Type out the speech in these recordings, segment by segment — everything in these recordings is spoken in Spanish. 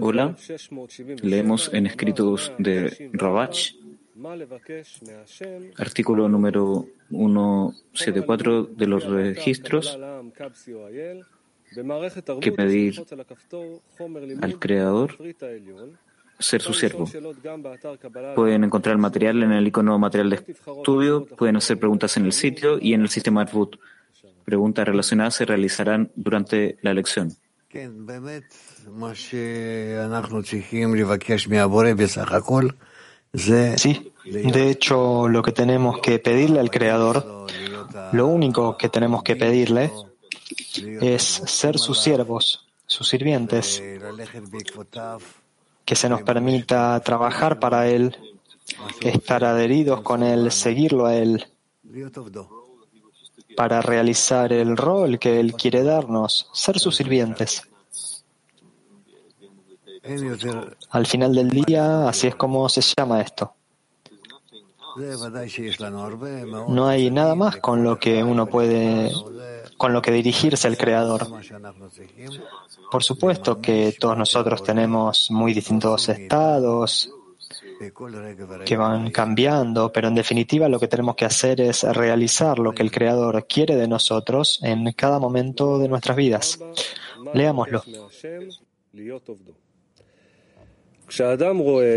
Hola, leemos en escritos de Rabach, artículo número 174 de los registros, que pedir al Creador ser su siervo. Pueden encontrar material en el icono material de estudio, pueden hacer preguntas en el sitio y en el sistema Advut. Preguntas relacionadas se realizarán durante la lección. Sí, de hecho, lo que tenemos que pedirle al Creador, lo único que tenemos que pedirle es ser sus siervos, sus sirvientes, que se nos permita trabajar para Él, estar adheridos con Él, seguirlo a Él para realizar el rol que Él quiere darnos, ser sus sirvientes. Al final del día, así es como se llama esto. No hay nada más con lo que uno puede, con lo que dirigirse al Creador. Por supuesto que todos nosotros tenemos muy distintos estados, que van cambiando, pero en definitiva lo que tenemos que hacer es realizar lo que el Creador quiere de nosotros en cada momento de nuestras vidas. Leámoslo.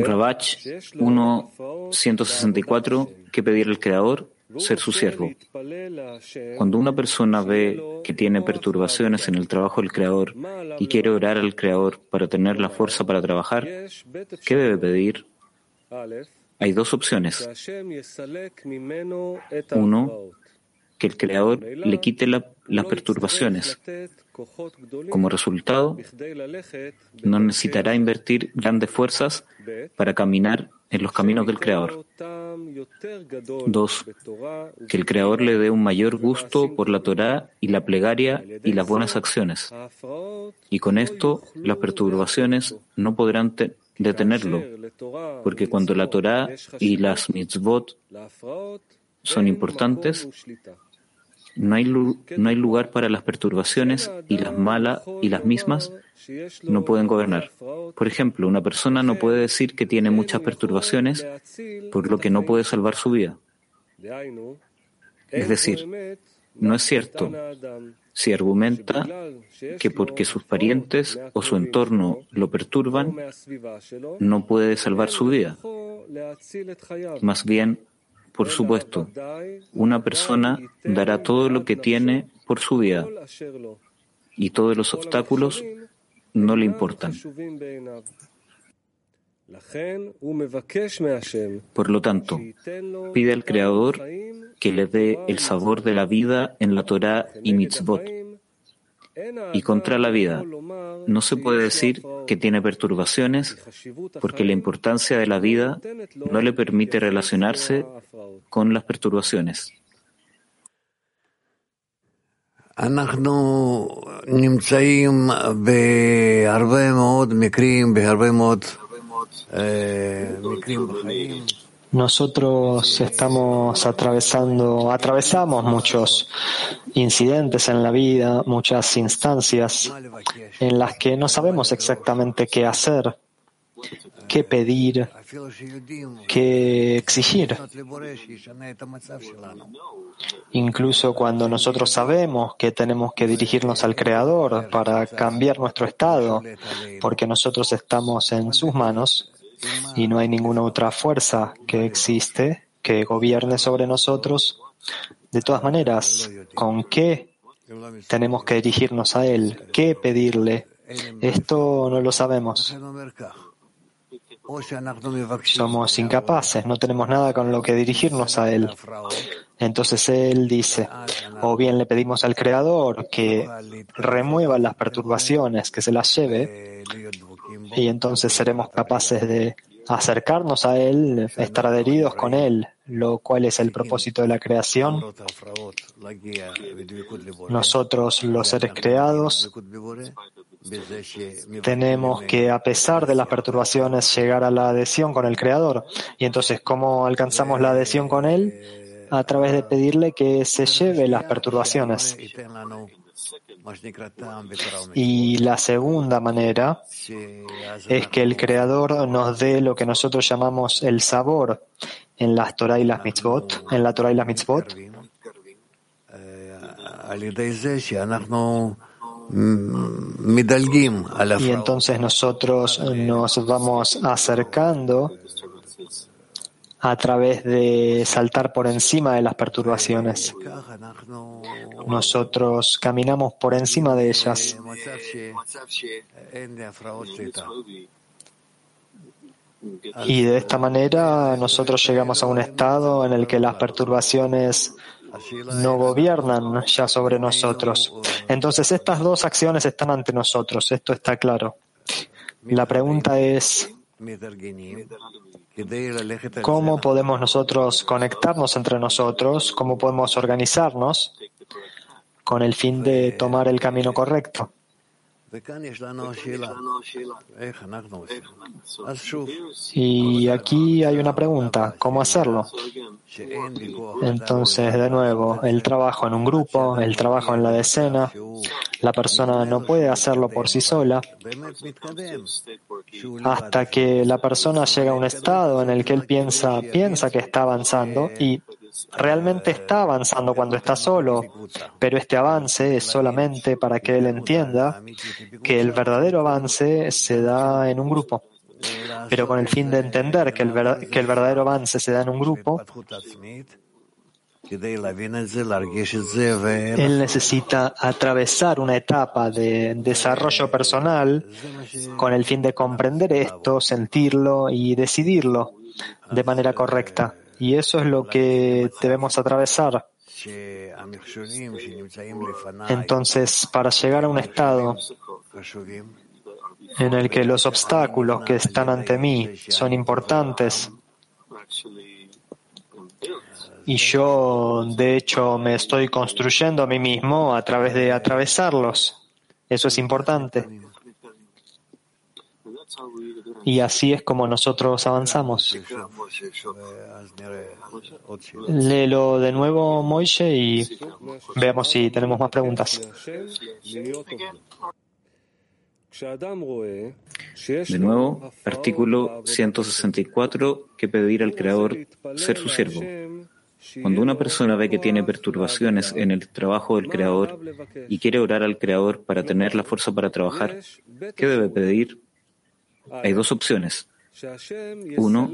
Rabach 1.164 que pedir al Creador ser su siervo. Cuando una persona ve que tiene perturbaciones en el trabajo del Creador y quiere orar al Creador para tener la fuerza para trabajar, ¿qué debe pedir? Hay dos opciones. Uno, que el Creador le quite las perturbaciones. Como resultado, no necesitará invertir grandes fuerzas para caminar en los caminos del Creador. Dos, que el Creador le dé un mayor gusto por la Torá y la plegaria y las buenas acciones. Y con esto, las perturbaciones no podrán detenerlo, porque cuando la Torah y las mitzvot son importantes, no hay, no hay lugar para las perturbaciones y las malas y las mismas no pueden gobernar. Por ejemplo, una persona no puede decir que tiene muchas perturbaciones por lo que no puede salvar su vida. Es decir, no es cierto si argumenta que porque sus parientes o su entorno lo perturban, no puede salvar su vida. Más bien, por supuesto, una persona dará todo lo que tiene por su vida y todos los obstáculos no le importan. Por lo tanto, pide al Creador que le dé el sabor de la vida en la Torah y mitzvot. Y contra la vida, no se puede decir que tiene perturbaciones porque la importancia de la vida no le permite relacionarse con las perturbaciones. Nosotros estamos atravesando, atravesamos muchos incidentes en la vida, muchas instancias en las que no sabemos exactamente qué hacer, qué pedir, qué exigir. Incluso cuando nosotros sabemos que tenemos que dirigirnos al Creador para cambiar nuestro estado, porque nosotros estamos en sus manos y no hay ninguna otra fuerza que existe que gobierne sobre nosotros, de todas maneras, ¿con qué tenemos que dirigirnos a Él? ¿Qué pedirle? Esto no lo sabemos. Somos incapaces, no tenemos nada con lo que dirigirnos a Él. Entonces Él dice, o bien le pedimos al Creador que remueva las perturbaciones, que se las lleve, y entonces seremos capaces de acercarnos a Él, estar adheridos con Él, lo cual es el propósito de la creación. Nosotros, los seres creados, tenemos que, a pesar de las perturbaciones, llegar a la adhesión con el Creador. Y entonces, ¿cómo alcanzamos la adhesión con Él? a través de pedirle que se lleve las perturbaciones. Y la segunda manera es que el Creador nos dé lo que nosotros llamamos el sabor en las Torah y las mitzvot, en la Torah y las mitzvot, y entonces nosotros nos vamos acercando a través de saltar por encima de las perturbaciones. Nosotros caminamos por encima de ellas. Y de esta manera nosotros llegamos a un estado en el que las perturbaciones no gobiernan ya sobre nosotros. Entonces estas dos acciones están ante nosotros, esto está claro. La pregunta es, ¿cómo podemos nosotros conectarnos entre nosotros? ¿Cómo podemos organizarnos con el fin de tomar el camino correcto? Y aquí hay una pregunta, ¿cómo hacerlo? Entonces, de nuevo, el trabajo en un grupo, el trabajo en la decena, la persona no puede hacerlo por sí sola hasta que la persona llega a un estado en el que él piensa, piensa que está avanzando y realmente está avanzando cuando está solo, pero este avance es solamente para que él entienda que el verdadero avance se da en un grupo. Pero con el fin de entender que el, que el verdadero avance se da en un grupo, él necesita atravesar una etapa de desarrollo personal con el fin de comprender esto, sentirlo y decidirlo de manera correcta. Y eso es lo que debemos atravesar. Entonces, para llegar a un estado en el que los obstáculos que están ante mí son importantes y yo, de hecho, me estoy construyendo a mí mismo a través de atravesarlos. Eso es importante. Y así es como nosotros avanzamos. Léelo de nuevo, Moishe, y veamos si tenemos más preguntas. De nuevo, artículo 164, que pedir al Creador ser su siervo. Cuando una persona ve que tiene perturbaciones en el trabajo del Creador y quiere orar al Creador para tener la fuerza para trabajar, ¿qué debe pedir? Hay dos opciones. Uno,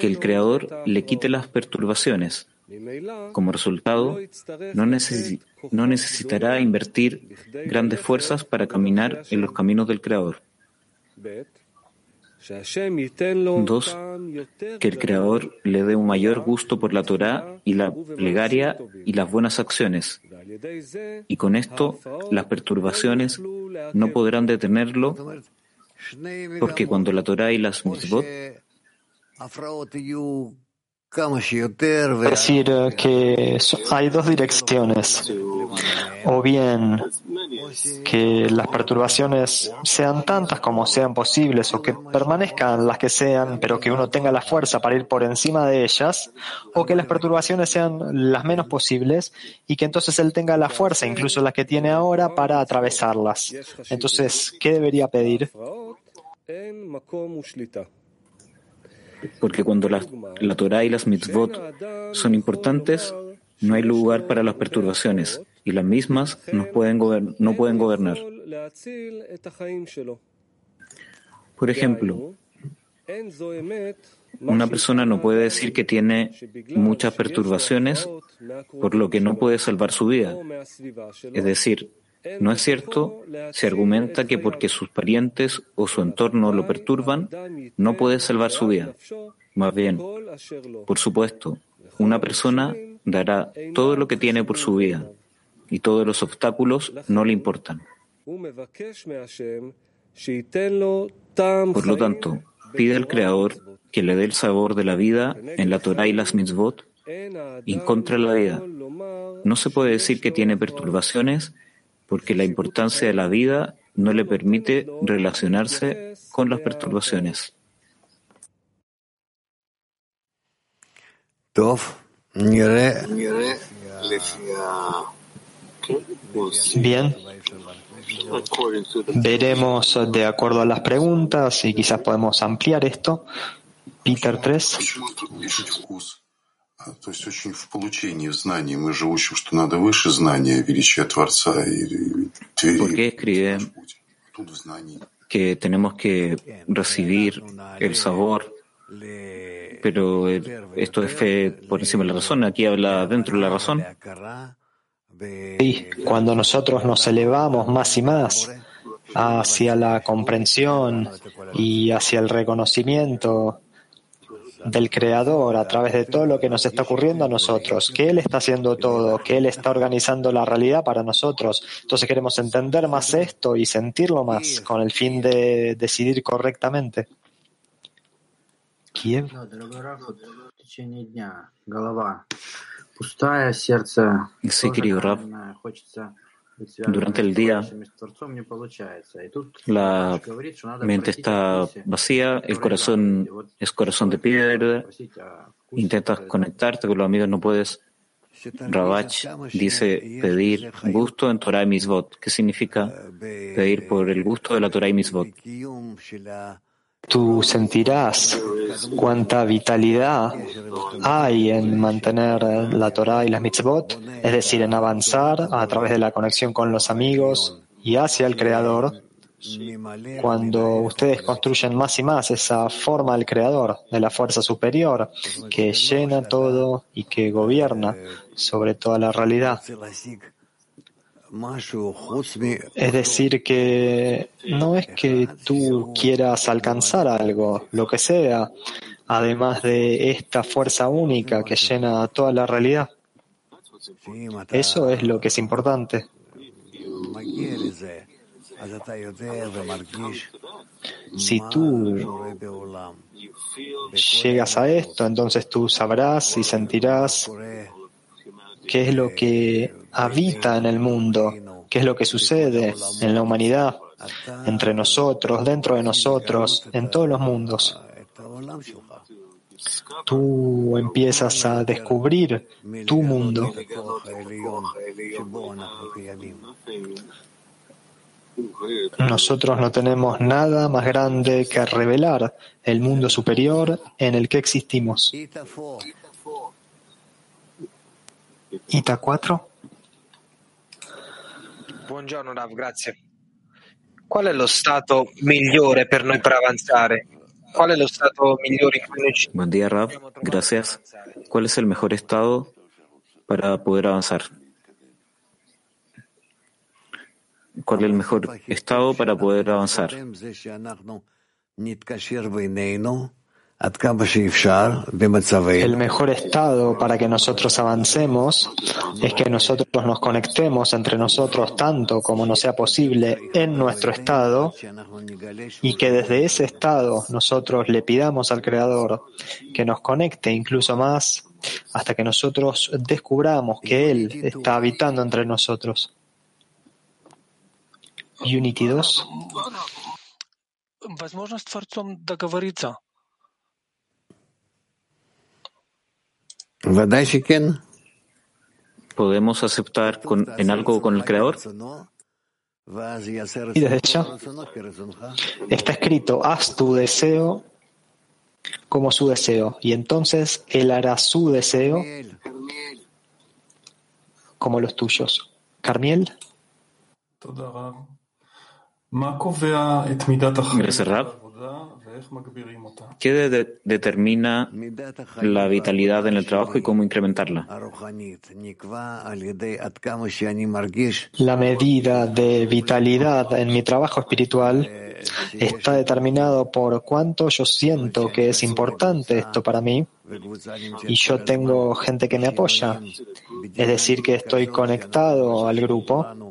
que el Creador le quite las perturbaciones. Como resultado, no, necesitará invertir grandes fuerzas para caminar en los caminos del Creador. Dos, que el Creador le dé un mayor gusto por la Torah y la plegaria y las buenas acciones. Y con esto, las perturbaciones no podrán detenerlo porque cuando la Torah y las mitzvot decir que hay dos direcciones, o bien que las perturbaciones sean tantas como sean posibles, o que permanezcan las que sean, pero que uno tenga la fuerza para ir por encima de ellas, o que las perturbaciones sean las menos posibles y que entonces él tenga la fuerza, incluso las que tiene ahora, para atravesarlas. Entonces, ¿qué debería pedir? Porque cuando la, la Torah y las mitzvot son importantes, no hay lugar para las perturbaciones y las mismas no pueden, no pueden gobernar. Por ejemplo, una persona no puede decir que tiene muchas perturbaciones por lo que no puede salvar su vida. Es decir, no es cierto, se argumenta que porque sus parientes o su entorno lo perturban, no puede salvar su vida. Más bien, por supuesto, una persona dará todo lo que tiene por su vida y todos los obstáculos no le importan. Por lo tanto, pide al Creador que le dé el sabor de la vida en la Torah y las mitzvot y contra la vida. No se puede decir que tiene perturbaciones porque la importancia de la vida no le permite relacionarse con las perturbaciones. Bien. Veremos de acuerdo a las preguntas y quizás podemos ampliar esto. Peter 3 То есть очень в получении знаний. Мы же учим, что надо выше знания, величия Творца и Porque escribe que tenemos que recibir el sabor, pero esto es fe por encima de la razón. Aquí habla dentro de la razón. Sí, cuando nosotros nos elevamos más y más hacia la comprensión y hacia el reconocimiento del Creador a través de todo lo que nos está ocurriendo a nosotros, que Él está haciendo todo, que Él está organizando la realidad para nosotros. Entonces queremos entender más esto y sentirlo más con el fin de decidir correctamente. Kiev. Sí, querido Rab. Durante el día la mente está vacía, el corazón es corazón de piedra, intentas conectarte con los amigos, no puedes. Rabach dice pedir gusto en Torah y Mitzvot. ¿Qué significa pedir por el gusto de la Torah y Mitzvot? Tú sentirás cuánta vitalidad hay en mantener la Torah y las mitzvot, es decir, en avanzar a través de la conexión con los amigos y hacia el Creador. Cuando ustedes construyen más y más esa forma del Creador, de la fuerza superior, que llena todo y que gobierna sobre toda la realidad. Es decir, que no es que tú quieras alcanzar algo, lo que sea, además de esta fuerza única que llena toda la realidad. Eso es lo que es importante. Si tú llegas a esto, entonces tú sabrás y sentirás qué es lo que habita en el mundo, qué es lo que sucede en la humanidad, entre nosotros, dentro de nosotros, en todos los mundos. Tú empiezas a descubrir tu mundo. Nosotros no tenemos nada más grande que revelar el mundo superior en el que existimos. Ita 4. Buongiorno Rav, grazie. Qual è lo stato migliore per noi per avanzare? ¿Cuál es el estado mejor in cui noi Buen día, Rav. Gracias. ¿Cuál es el mejor estado para poder avanzar? ¿Cuál es el mejor estado para poder avanzar? El mejor estado para que nosotros avancemos es que nosotros nos conectemos entre nosotros tanto como nos sea posible en nuestro estado y que desde ese estado nosotros le pidamos al Creador que nos conecte incluso más hasta que nosotros descubramos que Él está habitando entre nosotros. Unity 2. ¿Podemos aceptar en algo con el Creador? Y desde hecho, está escrito, haz tu deseo como su deseo, y entonces Él hará su deseo como los tuyos. Carmiel. Gracias, Rab. ¿Qué determina la vitalidad en el trabajo y cómo incrementarla? La medida de vitalidad en mi trabajo espiritual está determinado por cuánto yo siento que es importante esto para mí. Y yo tengo gente que me apoya, es decir, que estoy conectado al grupo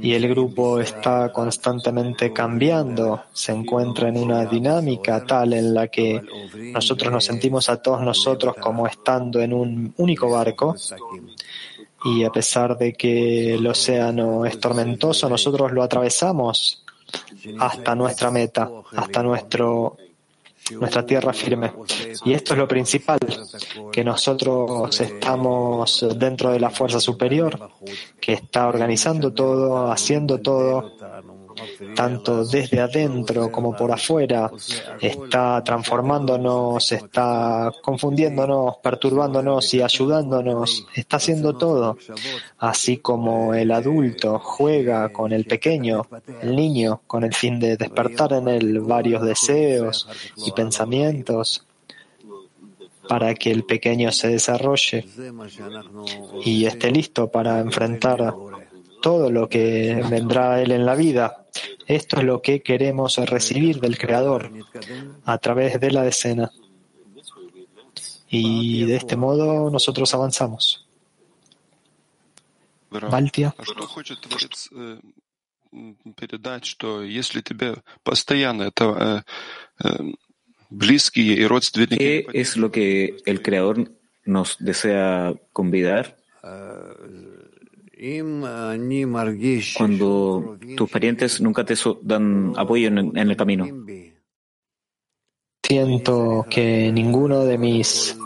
y el grupo está constantemente cambiando, se encuentra en una dinámica tal en la que nosotros nos sentimos a todos nosotros como estando en un único barco. Y a pesar de que el océano es tormentoso, nosotros lo atravesamos hasta nuestra meta, hasta nuestro nuestra tierra firme. Y esto es lo principal, que nosotros estamos dentro de la fuerza superior, que está organizando todo, haciendo todo, tanto desde adentro como por afuera, está transformándonos, está confundiéndonos, perturbándonos y ayudándonos, está haciendo todo, así como el adulto juega con el pequeño, el niño, con el fin de despertar en él varios deseos y pensamientos para que el pequeño se desarrolle y esté listo para enfrentar todo lo que vendrá a él en la vida. Esto es lo que queremos recibir del Creador a través de la decena. Y de este modo nosotros avanzamos. Baltia. ¿Qué es lo que el Creador nos desea convidar? Cuando tus parientes nunca te dan apoyo en, el camino. Siento que ninguno de mis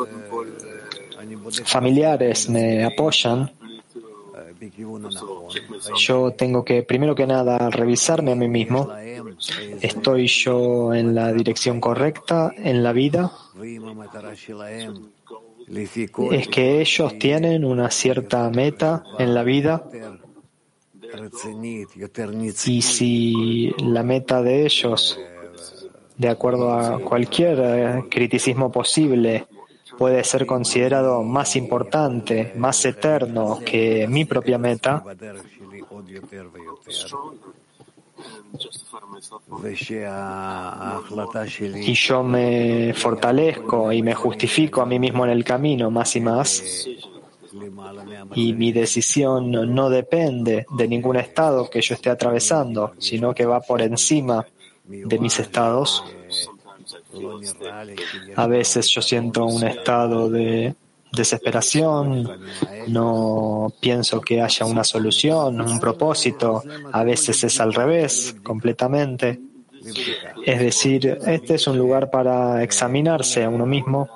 familiares me apoyan. Yo tengo que, primero que nada, revisarme a mí mismo. ¿Estoy yo en la dirección correcta en la vida? Es que ellos tienen una cierta meta en la vida. Y si la meta de ellos, de acuerdo a cualquier eh, criticismo posible, puede ser considerado más importante, más eterno que mi propia meta, y yo me fortalezco y me justifico a mí mismo en el camino más y más. Y mi decisión no depende de ningún estado que yo esté atravesando, sino que va por encima de mis estados. A veces yo siento un estado de desesperación, no pienso que haya una solución, un propósito, a veces es al revés, completamente. Es decir, este es un lugar para examinarse a uno mismo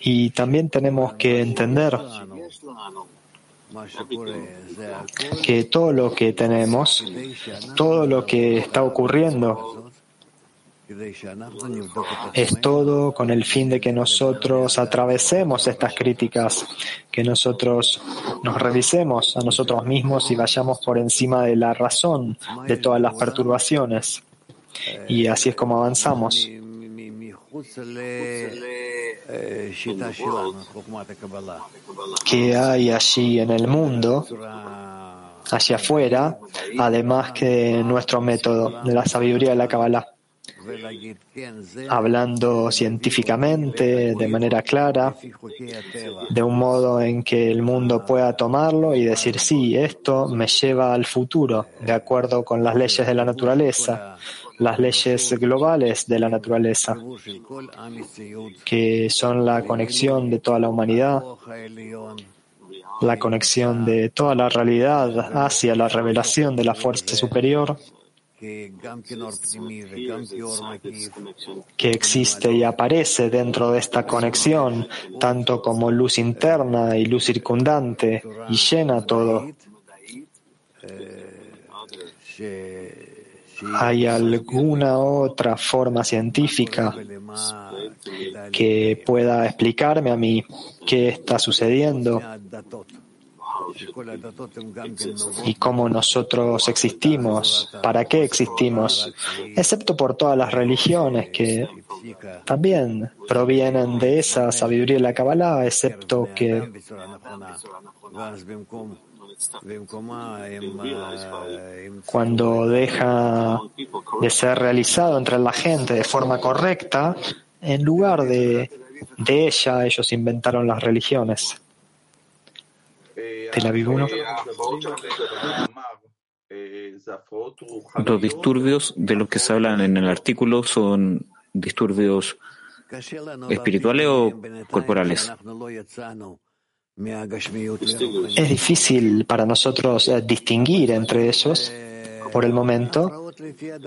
y también tenemos que entender que todo lo que tenemos, todo lo que está ocurriendo, es todo con el fin de que nosotros atravesemos estas críticas, que nosotros nos revisemos a nosotros mismos y vayamos por encima de la razón de todas las perturbaciones. Y así es como avanzamos. ¿Qué hay allí en el mundo? hacia afuera, además que nuestro método de la sabiduría de la Kabbalah hablando científicamente, de manera clara, de un modo en que el mundo pueda tomarlo y decir, sí, esto me lleva al futuro, de acuerdo con las leyes de la naturaleza, las leyes globales de la naturaleza, que son la conexión de toda la humanidad, la conexión de toda la realidad hacia la revelación de la fuerza superior que existe y aparece dentro de esta conexión, tanto como luz interna y luz circundante, y llena todo. ¿Hay alguna otra forma científica que pueda explicarme a mí qué está sucediendo? Y cómo nosotros existimos, para qué existimos, excepto por todas las religiones que también provienen de esa sabiduría de la Kabbalah, excepto que cuando deja de ser realizado entre la gente de forma correcta, en lugar de, de ella ellos inventaron las religiones. Tel Aviv 1. Los disturbios de los que se hablan en el artículo son disturbios espirituales o corporales. Es difícil para nosotros eh, distinguir entre ellos por el momento,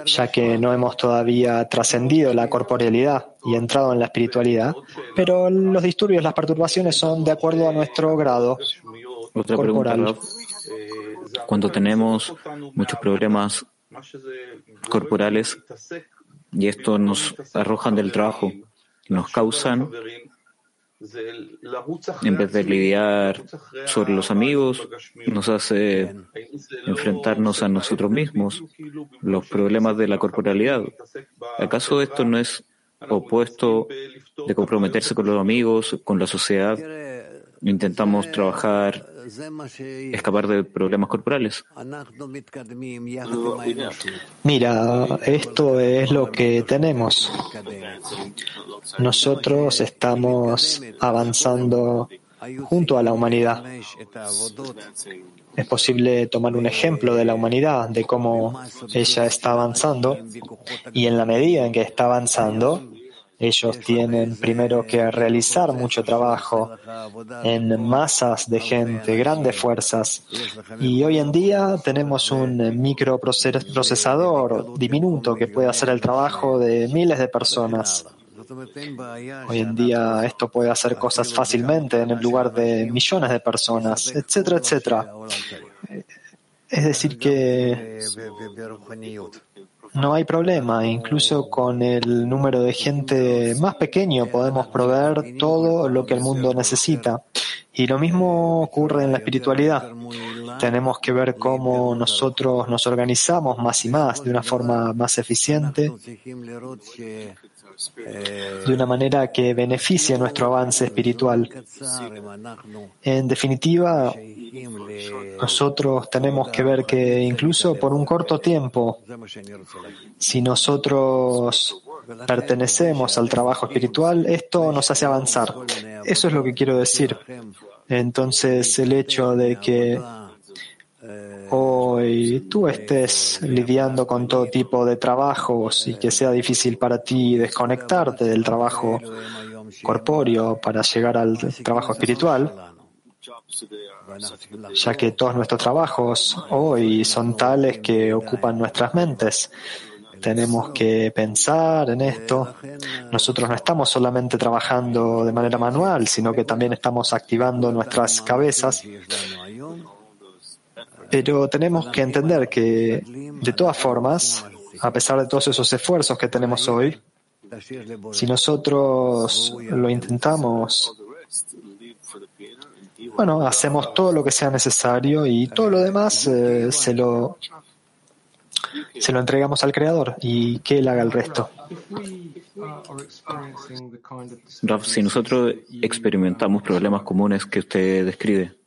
ya que no hemos todavía trascendido la corporealidad y entrado en la espiritualidad, pero los disturbios, las perturbaciones son de acuerdo a nuestro grado Otra pregunta. Cuando tenemos muchos problemas corporales y esto nos arrojan del trabajo, nos causan, en vez de lidiar sobre los amigos, nos hace enfrentarnos a nosotros mismos, los problemas de la corporalidad. ¿Acaso esto no es opuesto de comprometerse con los amigos, con la sociedad? Intentamos trabajar, escapar de problemas corporales. Mira, esto es lo que tenemos. Nosotros estamos avanzando junto a la humanidad. Es posible tomar un ejemplo de la humanidad, de cómo ella está avanzando, y en la medida en que está avanzando, ellos tienen primero que realizar mucho trabajo en masas de gente, grandes fuerzas. Y hoy en día tenemos un microprocesador diminuto que puede hacer el trabajo de miles de personas. Hoy en día esto puede hacer cosas fácilmente en el lugar de millones de personas, etcétera, etcétera. Es decir que no hay problema, incluso con el número de gente más pequeño podemos proveer todo lo que el mundo necesita. Y lo mismo ocurre en la espiritualidad. Tenemos que ver cómo nosotros nos organizamos más y más de una forma más eficiente, de una manera que beneficie nuestro avance espiritual. En definitiva, nosotros tenemos que ver que incluso por un corto tiempo, si nosotros pertenecemos al trabajo espiritual, esto nos hace avanzar. Eso es lo que quiero decir. Entonces, el hecho de que hoy tú estés lidiando con todo tipo de trabajos y que sea difícil para ti desconectarte del trabajo corpóreo para llegar al trabajo espiritual, ya que todos nuestros trabajos hoy son tales que ocupan nuestras mentes. Tenemos que pensar en esto. Nosotros no estamos solamente trabajando de manera manual, sino que también estamos activando nuestras cabezas. Pero tenemos que entender que, de todas formas, a pesar de todos esos esfuerzos que tenemos hoy, si nosotros lo intentamos, bueno, hacemos todo lo que sea necesario y todo lo demás eh, se lo se lo entregamos al Creador y que Él haga el resto. Rav, si nosotros experimentamos problemas comunes que usted describe,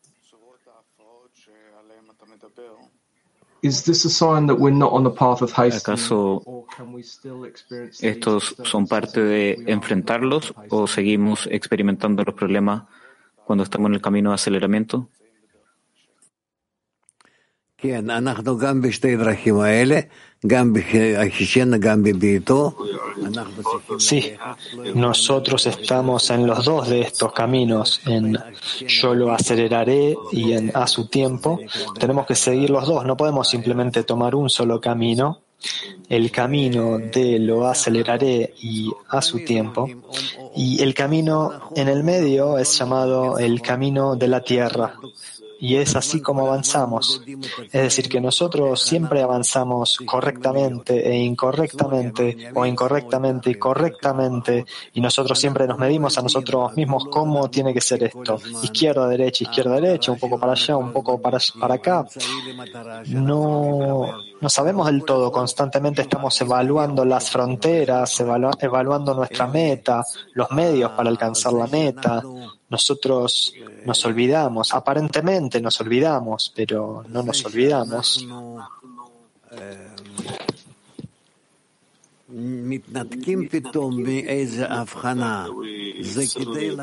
¿acaso estos son parte de enfrentarlos o seguimos experimentando los problemas cuando estamos en el camino de aceleramiento? Sí, nosotros estamos en los dos de estos caminos, en yo lo aceleraré y en a su tiempo. Tenemos que seguir los dos, no podemos simplemente tomar un solo camino, el camino de lo aceleraré y a su tiempo, y el camino en el medio es llamado el camino de la tierra. Y es así como avanzamos. Es decir, que nosotros siempre avanzamos correctamente e incorrectamente, o incorrectamente y correctamente, y nosotros siempre nos medimos a nosotros mismos cómo tiene que ser esto. Izquierda, derecha, izquierda, derecha, un poco para allá, un poco para, para acá. No, no sabemos del todo. Constantemente estamos evaluando las fronteras, evalu evaluando nuestra meta, los medios para alcanzar la meta. Nosotros nos olvidamos, aparentemente nos olvidamos, pero no nos olvidamos.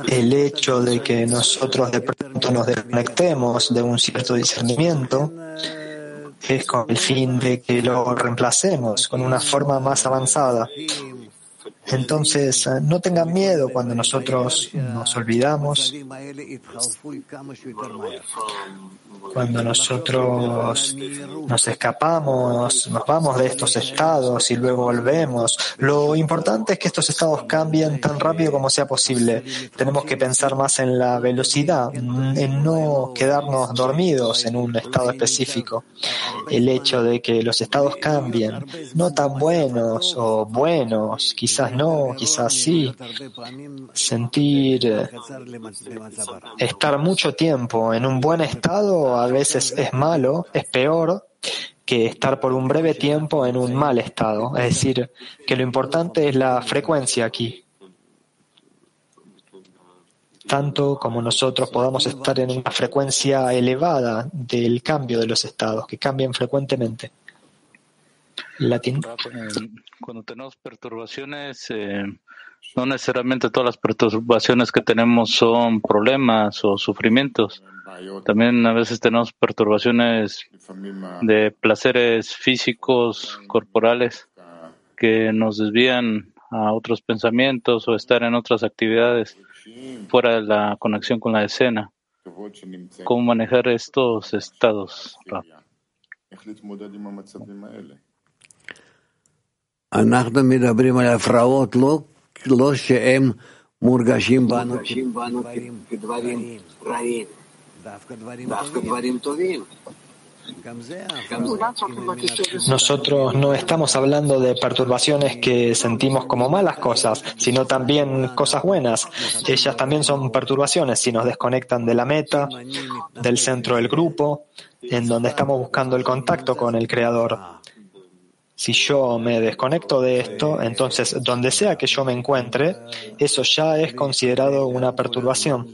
El hecho de que nosotros de pronto nos desconectemos de un cierto discernimiento es con el fin de que lo reemplacemos con una forma más avanzada. Entonces, no tengan miedo cuando nosotros nos olvidamos, cuando nosotros nos escapamos, nos vamos de estos estados y luego volvemos. Lo importante es que estos estados cambien tan rápido como sea posible. Tenemos que pensar más en la velocidad, en no quedarnos dormidos en un estado específico. El hecho de que los estados cambien, no tan buenos o buenos, quizás no, quizás sí. Sentir, estar mucho tiempo en un buen estado a veces es malo, es peor que estar por un breve tiempo en un mal estado. Es decir, que lo importante es la frecuencia aquí. Tanto como nosotros podamos estar en una frecuencia elevada del cambio de los estados, que cambien frecuentemente. Latín. Cuando tenemos perturbaciones, eh, no necesariamente todas las perturbaciones que tenemos son problemas o sufrimientos. También a veces tenemos perturbaciones de placeres físicos, corporales, que nos desvían a otros pensamientos o estar en otras actividades fuera de la conexión con la escena. ¿Cómo manejar estos estados? אנחנו מדברים על הפרעות לא, לא שהם מורגשים בנו כדברים רעים, דווקא דברים טובים. Nosotros no estamos hablando de perturbaciones que sentimos como malas cosas, sino también cosas buenas. Ellas también son perturbaciones si nos desconectan de la meta, del centro del grupo, en donde estamos buscando el contacto con el Creador. Si yo me desconecto de esto, entonces donde sea que yo me encuentre, eso ya es considerado una perturbación.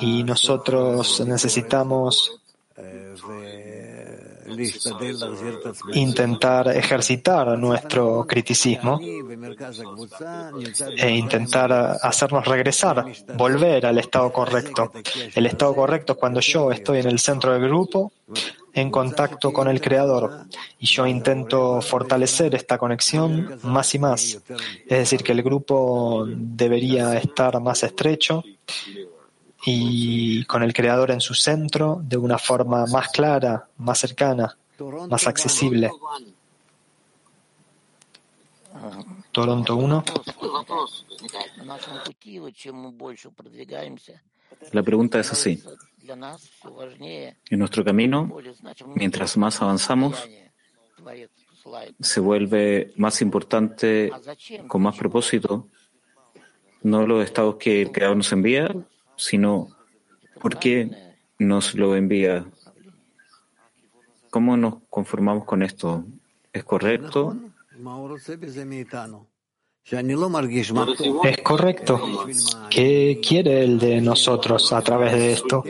Y nosotros necesitamos intentar ejercitar nuestro criticismo e intentar hacernos regresar, volver al estado correcto. El estado correcto es cuando yo estoy en el centro del grupo, en contacto con el Creador, y yo intento fortalecer esta conexión más y más. Es decir, que el grupo debería estar más estrecho y con el Creador en su centro de una forma más clara, más cercana, más accesible. Toronto 1. La pregunta es así. En nuestro camino, mientras más avanzamos, se vuelve más importante, con más propósito, no los estados que el Creador nos envía, sino por qué nos lo envía. ¿Cómo nos conformamos con esto? ¿Es correcto? Es correcto. ¿Qué quiere el de nosotros a través de esto?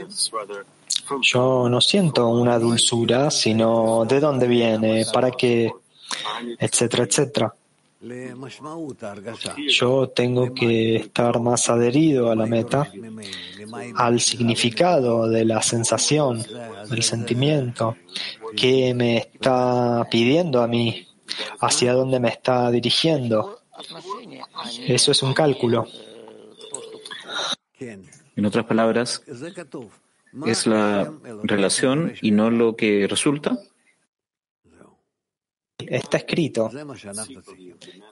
Yo no siento una dulzura, sino de dónde viene, para qué, etcétera, etcétera. Yo tengo que estar más adherido a la meta, al significado de la sensación, del sentimiento, que me está pidiendo a mí, hacia dónde me está dirigiendo. Eso es un cálculo. En otras palabras, es la relación y no lo que resulta. Está escrito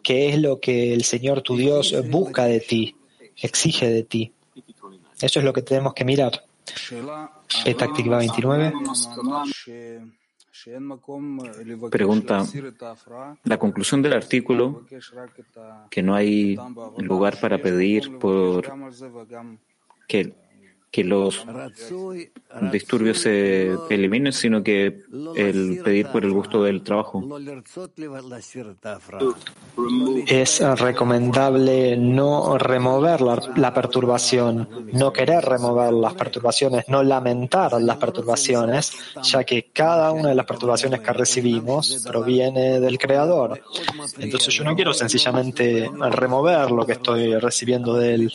qué es lo que el Señor tu Dios busca de ti, exige de ti. Eso es lo que tenemos que mirar. Petáctica 29. Pregunta, la conclusión del artículo, que no hay lugar para pedir por que que los disturbios se eliminen, sino que el pedir por el gusto del trabajo. Es recomendable no remover la, perturbación, no querer remover las perturbaciones, no lamentar las perturbaciones, ya que cada una de las perturbaciones que recibimos proviene del Creador. Entonces yo no quiero sencillamente remover lo que estoy recibiendo de Él,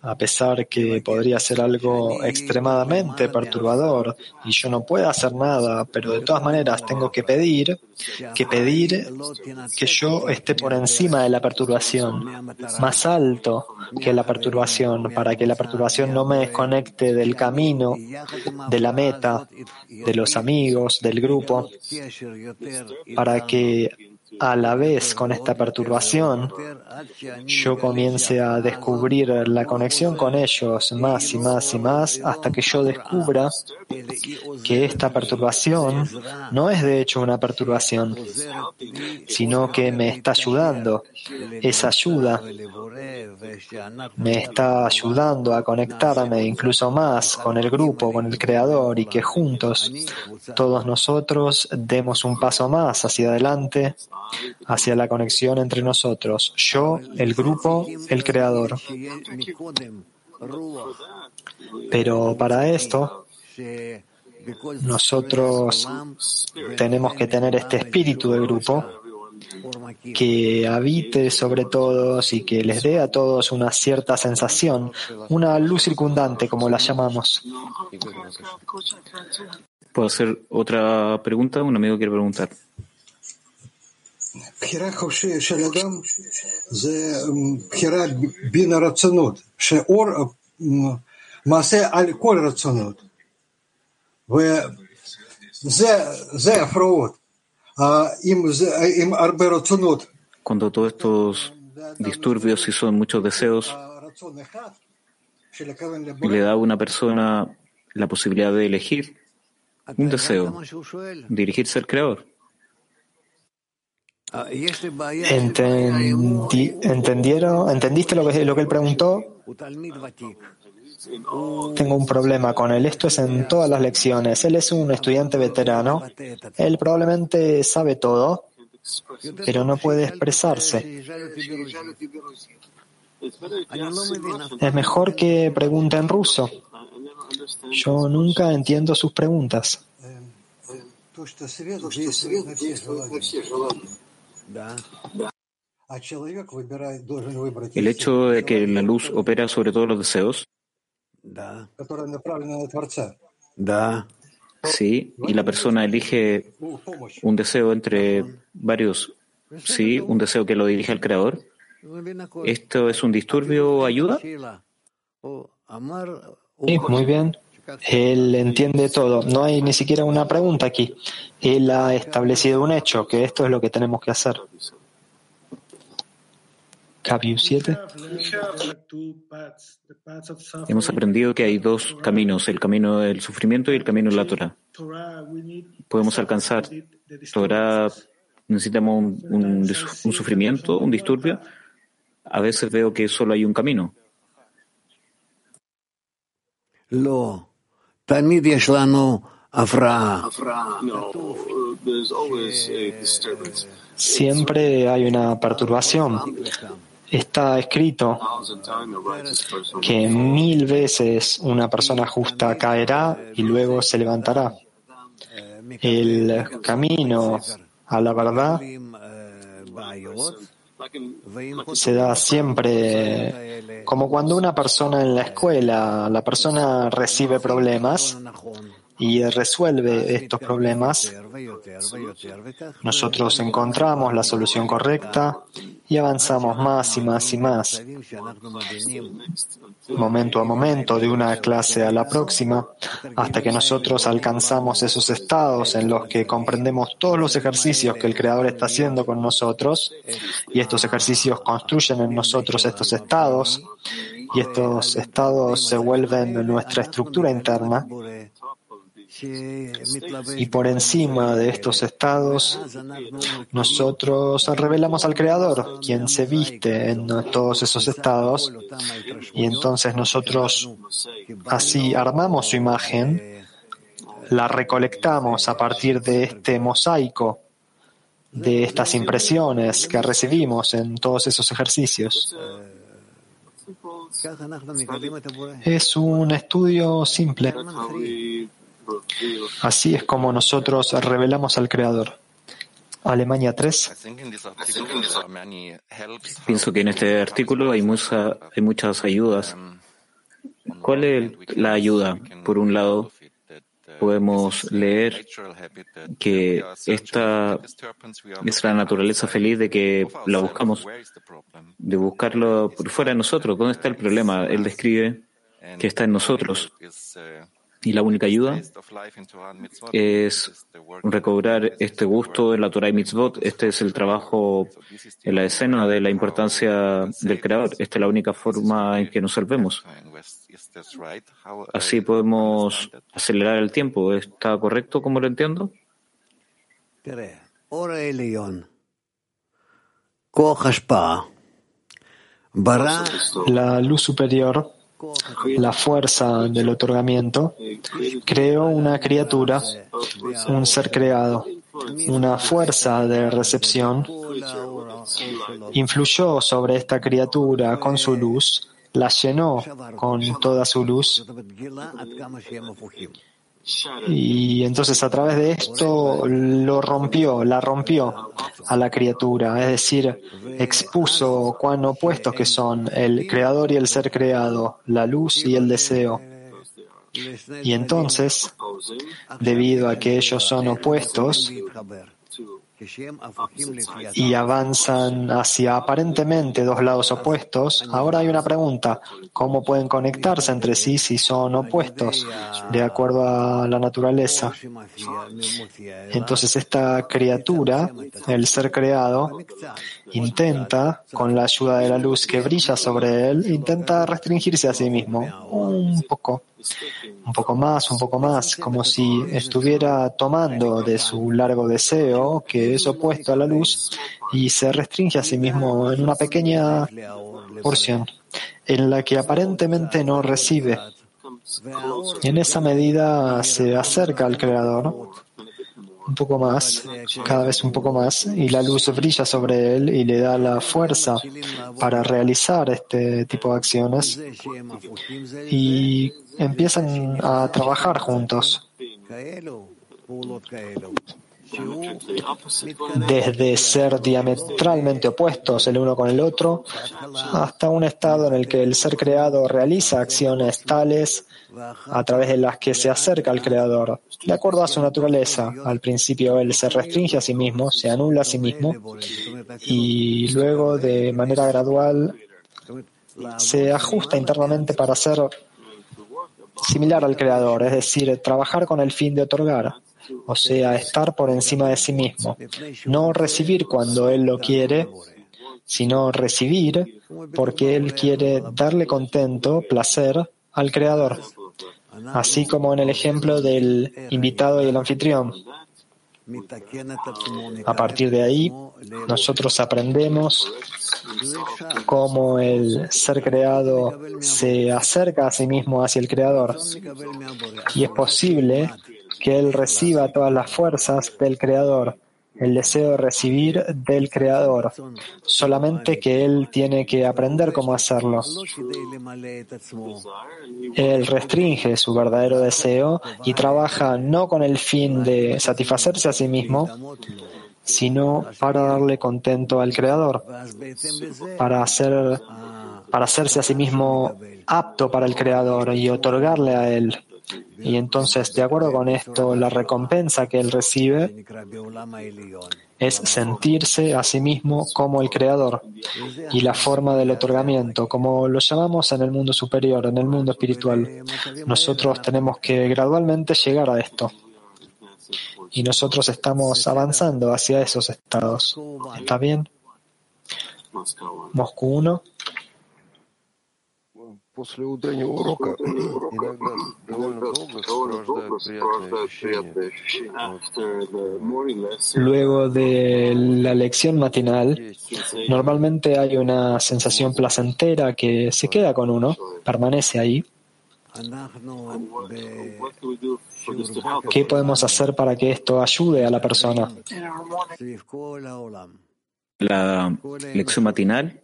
a pesar que podría ser algo extremadamente perturbador y yo no puedo hacer nada, pero de todas maneras tengo que pedir, que pedir que yo esté por encima de la perturbación, más alto que la perturbación, para que la perturbación no me desconecte del camino, de la meta, de los amigos, del grupo, para que a la vez con esta perturbación yo comience a descubrir la conexión con ellos más y más y más hasta que yo descubra que esta perturbación no es de hecho una perturbación, sino que me está ayudando. Esa ayuda me está ayudando a conectarme incluso más con el grupo, con el Creador y que juntos todos nosotros demos un paso más hacia adelante hacia la conexión entre nosotros, yo, el grupo, el creador. Pero para esto, nosotros tenemos que tener este espíritu de grupo que habite sobre todos y que les dé a todos una cierta sensación, una luz circundante, como la llamamos. ¿Puedo hacer otra pregunta? Un amigo quiere preguntar. Cuando todos estos disturbios y son muchos deseos, le da a una persona la posibilidad de elegir un deseo, dirigirse al Creador. ¿Entendieron? ¿Entendiste lo que, lo que él preguntó? Tengo un problema con él. Esto es en todas las lecciones. Él es un estudiante veterano. Él probablemente sabe todo, pero no puede expresarse. Es mejor que pregunte en ruso. Yo nunca entiendo sus preguntas. El hecho de que la luz opera sobre todos los deseos. Sí, y la persona elige un deseo entre varios. Sí, un deseo que lo dirige al Creador. ¿Esto es un disturbio o ayuda? Sí, muy bien. Él entiende todo. No hay ni siquiera una pregunta aquí. Él ha establecido un hecho, que esto es lo que tenemos que hacer. Cabiu 7. Hemos aprendido que hay dos caminos, el camino del sufrimiento y el camino de la Torah. Podemos alcanzar Torah, necesitamos un, un, un sufrimiento, un disturbio. A veces veo que solo hay un camino. Lo. תמיד יש לנו הפרעה. Siempre hay una perturbación. Está escrito que mil veces una persona justa caerá y luego se levantará. El camino a la verdad se da siempre como cuando una persona en la escuela, la persona recibe problemas y resuelve estos problemas, nosotros encontramos la solución correcta y avanzamos más y más y más, momento a momento, de una clase a la próxima, hasta que nosotros alcanzamos esos estados en los que comprendemos todos los ejercicios que el Creador está haciendo con nosotros, y estos ejercicios construyen en nosotros estos estados, y estos estados se vuelven nuestra estructura interna. Y por encima de estos estados, nosotros revelamos al Creador, quien se viste en todos esos estados, y entonces nosotros así armamos su imagen, la recolectamos a partir de este mosaico, de estas impresiones que recibimos en todos esos ejercicios. Es un estudio simple. Así es como nosotros revelamos al Creador. Alemania 3. Pienso que en este artículo hay, mucha, hay muchas ayudas. ¿Cuál es la ayuda? Por un lado, podemos leer que esta es la naturaleza feliz de que la buscamos, de buscarlo por fuera de nosotros. ¿Dónde está el problema? Él describe que está en nosotros. Y la única ayuda es recobrar este gusto en la Torah y Mitzvot. Este es el trabajo en la escena de la importancia del Creador. Esta es la única forma en que nos salvemos. Así podemos acelerar el tiempo. ¿Está correcto como lo entiendo? La luz superior la fuerza del otorgamiento, creó una criatura, un ser creado, una fuerza de recepción, influyó sobre esta criatura con su luz, la llenó con toda su luz y entonces a través de esto lo rompió, la rompió a la criatura, es decir, expuso cuán opuestos que son el creador y el ser creado, la luz y el deseo. Y entonces, debido a que ellos son opuestos, y avanzan hacia aparentemente dos lados opuestos, ahora hay una pregunta, ¿cómo pueden conectarse entre sí si son opuestos de acuerdo a la naturaleza? Entonces esta criatura, el ser creado, intenta, con la ayuda de la luz que brilla sobre él, intenta restringirse a sí mismo un poco un poco más, un poco más, como si estuviera tomando de su largo deseo, que es opuesto a la luz, y se restringe a sí mismo en una pequeña porción, en la que aparentemente no recibe. En esa medida se acerca al Creador un poco más, cada vez un poco más, y la luz brilla sobre él y le da la fuerza para realizar este tipo de acciones y empiezan a trabajar juntos. Desde ser diametralmente opuestos el uno con el otro hasta un estado en el que el ser creado realiza acciones tales a través de las que se acerca al Creador, de acuerdo a su naturaleza. Al principio él se restringe a sí mismo, se anula a sí mismo y luego de manera gradual se ajusta internamente para ser similar al Creador, es decir, trabajar con el fin de otorgar, o sea, estar por encima de sí mismo, no recibir cuando Él lo quiere, sino recibir porque Él quiere darle contento, placer al Creador así como en el ejemplo del invitado y el anfitrión. A partir de ahí, nosotros aprendemos cómo el ser creado se acerca a sí mismo hacia el creador. Y es posible que él reciba todas las fuerzas del creador el deseo de recibir del Creador, solamente que él tiene que aprender cómo hacerlo. Él restringe su verdadero deseo y trabaja no con el fin de satisfacerse a sí mismo, sino para darle contento al Creador, para, hacer, para hacerse a sí mismo apto para el Creador y otorgarle a Él. Y entonces, de acuerdo con esto, la recompensa que él recibe es sentirse a sí mismo como el creador y la forma del otorgamiento, como lo llamamos en el mundo superior, en el mundo espiritual. Nosotros tenemos que gradualmente llegar a esto. Y nosotros estamos avanzando hacia esos estados. ¿Está bien? Moscú 1. Luego de la lección matinal, normalmente hay una sensación placentera que se queda con uno, permanece ahí. ¿Qué podemos hacer para que esto ayude a la persona? La lección matinal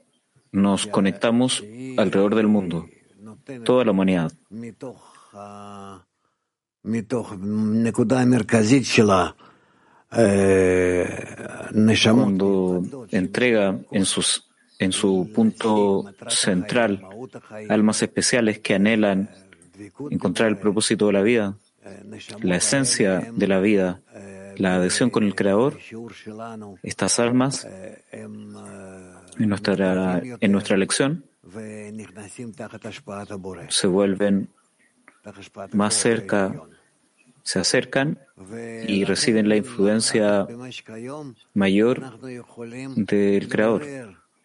nos conectamos alrededor del mundo toda la humanidad. Cuando entrega en, sus, en su punto central almas especiales que anhelan encontrar el propósito de la vida, la esencia de la vida, la adhesión con el Creador, estas almas en nuestra, en nuestra lección se vuelven más cerca, se acercan y reciben la influencia mayor del Creador.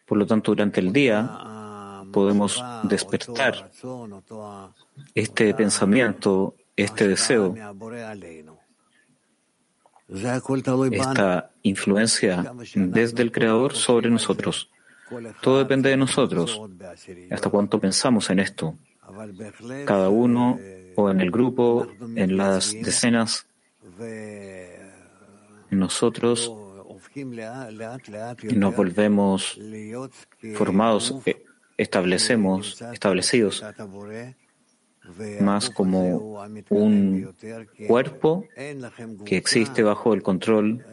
Por lo tanto, durante el día podemos despertar este pensamiento, este deseo, esta influencia desde el Creador sobre nosotros. Todo depende de nosotros, hasta cuánto pensamos en esto. Cada uno o en el grupo, en las decenas, nosotros nos volvemos formados, eh, establecemos, establecidos más como un cuerpo que existe bajo el control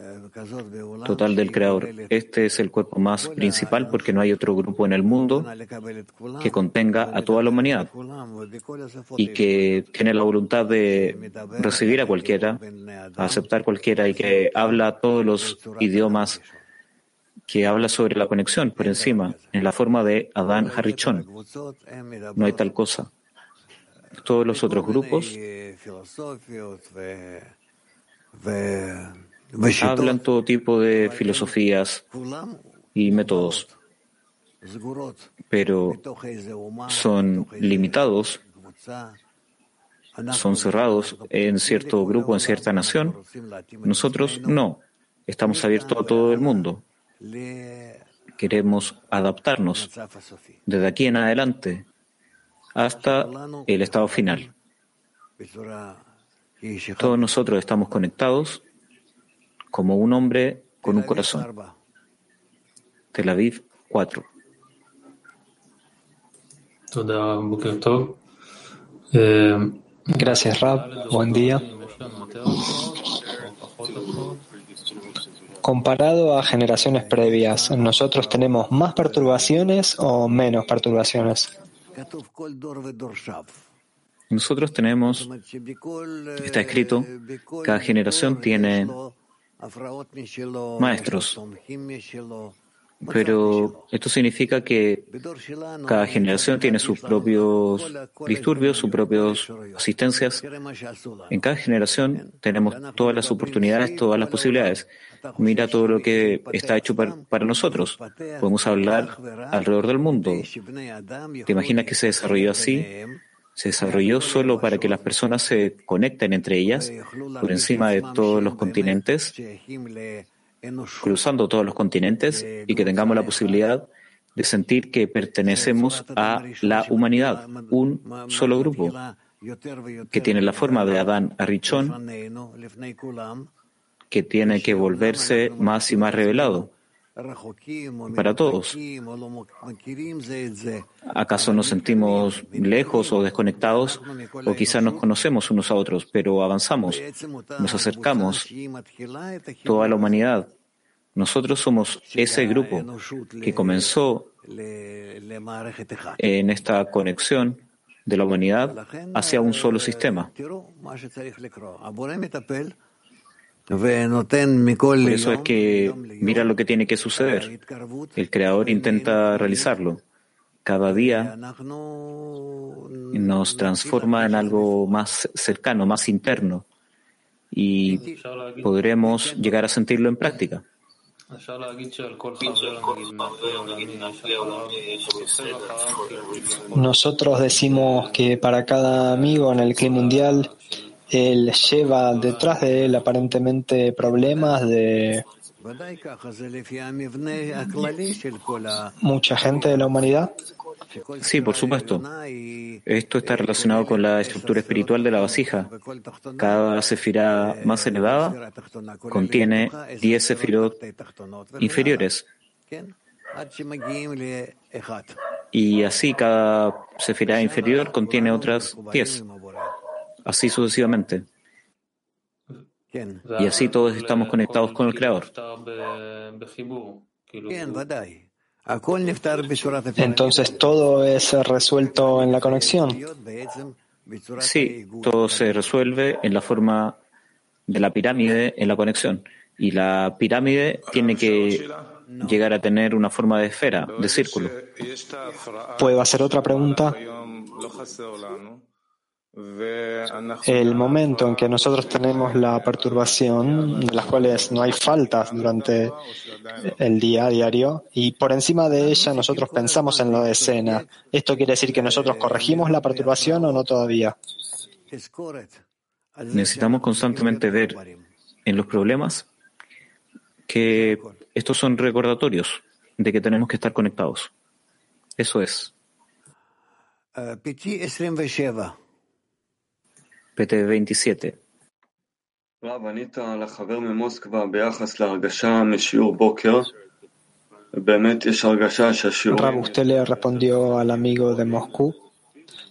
total del Creador. Este es el cuerpo más principal porque no hay otro grupo en el mundo que contenga a toda la humanidad y que tiene la voluntad de recibir a cualquiera, aceptar cualquiera y que habla todos los idiomas que habla sobre la conexión por encima, en la forma de Adán Harichon. No hay tal cosa todos los otros grupos hablan todo tipo de filosofías y métodos, pero son limitados, son cerrados en cierto grupo, en cierta nación. Nosotros no, estamos abiertos a todo el mundo. Queremos adaptarnos desde aquí en adelante hasta el estado final. Todos nosotros estamos conectados como un hombre con un corazón. Tel Aviv 4. Gracias, Rab. Buen día. Comparado a generaciones previas, ¿nosotros tenemos más perturbaciones o menos perturbaciones? Nosotros tenemos, está escrito, cada generación tiene maestros, pero esto significa que cada generación tiene sus propios disturbios, sus propias asistencias. En cada generación tenemos todas las oportunidades, todas las posibilidades. Mira todo lo que está hecho para, nosotros. Podemos hablar alrededor del mundo. ¿Te imaginas que se desarrolló así? Se desarrolló solo para que las personas se conecten entre ellas por encima de todos los continentes cruzando todos los continentes y que tengamos la posibilidad de sentir que pertenecemos a la humanidad, un solo grupo que tiene la forma de Adán Arrichón, que tiene que volverse más y más revelado para todos. ¿Acaso nos sentimos lejos o desconectados? O quizás nos conocemos unos a otros, pero avanzamos, nos acercamos, toda la humanidad. Nosotros somos ese grupo que comenzó en esta conexión de la humanidad hacia un solo sistema. Por eso es que mira lo que tiene que suceder. El Creador intenta realizarlo. Cada día nos transforma en algo más cercano, más interno, y podremos llegar a sentirlo en práctica. Nosotros decimos que para cada amigo en el clima mundial él lleva detrás de él aparentemente problemas de mucha gente de la humanidad. Sí, por supuesto. Esto está relacionado con la estructura espiritual de la vasija. Cada sefirá más elevada contiene 10 sefirot inferiores. Y así cada sefirá inferior contiene otras 10 así sucesivamente. Y así todos estamos conectados con el Creador. Entonces todo es resuelto en la conexión. Sí, todo se resuelve en la forma de la pirámide en la conexión. Y la pirámide tiene que llegar a tener una forma de esfera, de círculo. ¿Puedo hacer otra pregunta? El momento en que nosotros tenemos la perturbación, de las cuales no hay faltas durante el día a diario, y por encima de ella nosotros pensamos en la escena, ¿esto quiere decir que nosotros corregimos la perturbación o no todavía? Necesitamos constantemente ver en los problemas que estos son recordatorios de que tenemos que estar conectados. Eso es. PT 27. Rab, usted le respondió al amigo de Moscú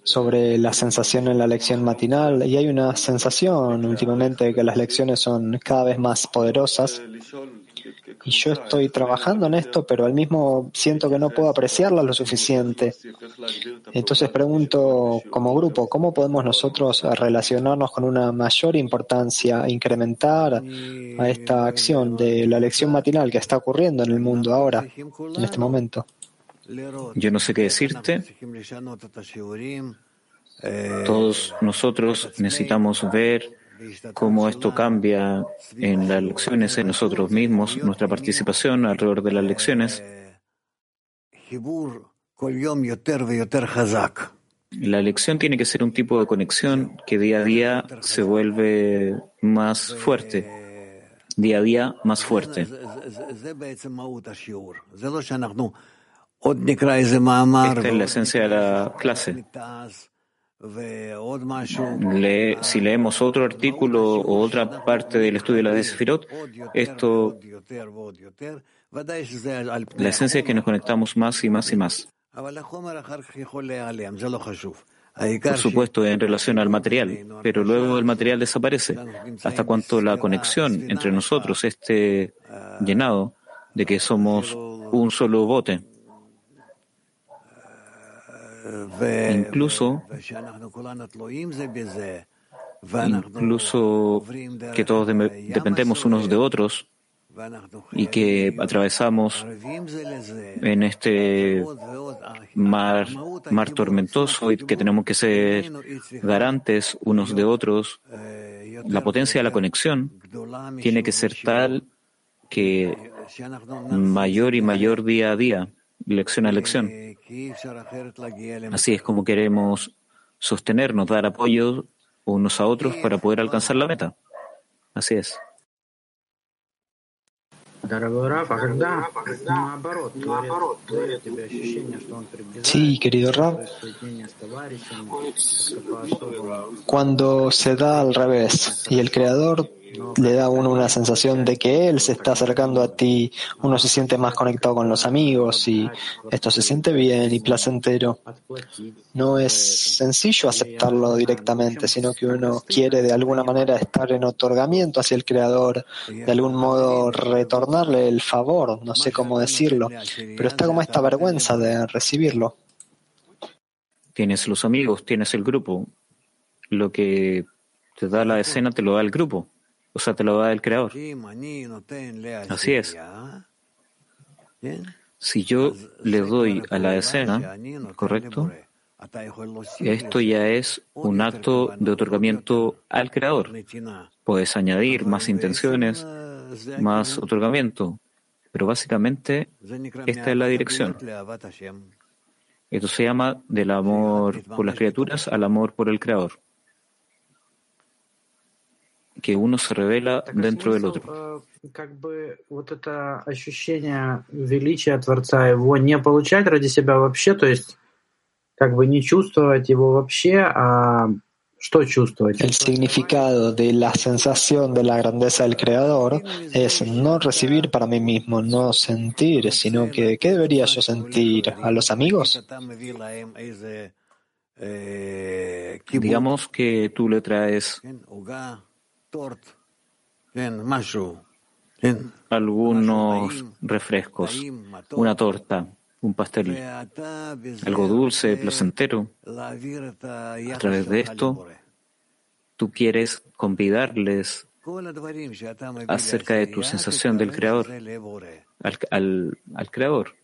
sobre la sensación en la lección matinal y hay una sensación últimamente que las lecciones son cada vez más poderosas y yo estoy trabajando en esto, pero al mismo siento que no puedo apreciarla lo suficiente. Entonces pregunto como grupo, ¿cómo podemos nosotros relacionarnos con una mayor importancia, incrementar a esta acción de la lección matinal que está ocurriendo en el mundo ahora, en este momento? Yo no sé qué decirte. Todos nosotros necesitamos ver cómo esto cambia en las lecciones, en nosotros mismos, nuestra participación alrededor de las lecciones. La lección tiene que ser un tipo de conexión que día a día se vuelve más fuerte, día a día más fuerte. Esta es la esencia de la clase si leemos otro artículo o otra parte del estudio de la de Sefirot, esto, la esencia es que nos conectamos más y más y más. Por supuesto, en relación al material, pero luego el material desaparece, hasta cuanto la conexión entre nosotros esté llenado de que somos un solo bote. Incluso, incluso que todos dependemos unos de otros y que atravesamos en este mar, mar tormentoso y que tenemos que ser garantes unos de otros, la potencia de la conexión tiene que ser tal que mayor y mayor día a día, lección a lección. Así es como queremos sostenernos, dar apoyo unos a otros para poder alcanzar la meta. Así es. Sí, querido Rab. Cuando se da al revés y el Creador le da a uno una sensación de que él se está acercando a ti, uno se siente más conectado con los amigos y esto se siente bien y placentero. No es sencillo aceptarlo directamente, sino que uno quiere de alguna manera estar en otorgamiento hacia el Creador, de algún modo retornarle el favor, no sé cómo decirlo, pero está como esta vergüenza de recibirlo. Tienes los amigos, tienes el grupo. Lo que te da la escena te lo da el grupo. O sea, te lo da el Creador. Así es. Si yo le doy a la escena, ¿correcto? Esto ya es un acto de otorgamiento al Creador. Puedes añadir más intenciones, más otorgamiento, pero básicamente esta es la dirección. Esto se llama del amor por las criaturas al amor por el Creador que uno se revela dentro del otro. как бы вот это ощущение величия Творца, его не получать ради себя вообще, то есть как бы не чувствовать его вообще, а что чувствовать? El significado de la sensación de la grandeza del Creador es no recibir para mí mismo, no sentir, sino que ¿qué debería yo sentir? ¿A los amigos? Digamos que tú le traes algunos refrescos, una torta, un pastel, algo dulce, placentero. A través de esto, tú quieres convidarles acerca de tu sensación del Creador, al, al, Creador,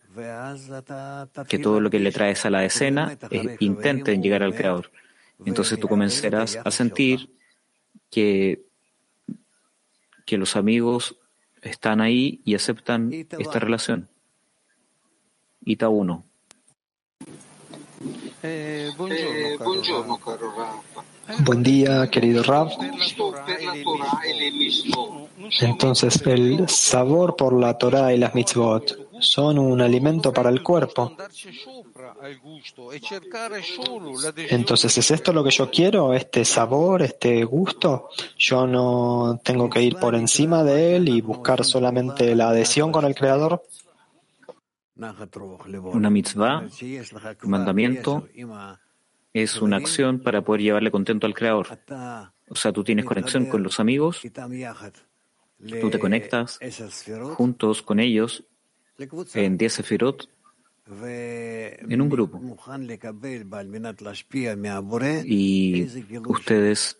que todo lo que le traes a la escena eh, intenten llegar al Creador. Entonces tú comenzarás a sentir que, que los amigos están ahí y aceptan esta relación. Ita 1. Eh, Buen día, querido Rav. Entonces, el sabor por la Torah y las mitzvot son un alimento para el cuerpo. Entonces, ¿es esto lo que yo quiero? ¿Este sabor, este gusto? Yo no tengo que ir por encima de él y buscar solamente la adhesión con el Creador. Una mitzvah, un mandamiento, es una acción para poder llevarle contento al Creador. O sea, tú tienes conexión con los amigos, tú te conectas juntos con ellos en 10 sefirot, en un grupo. Y ustedes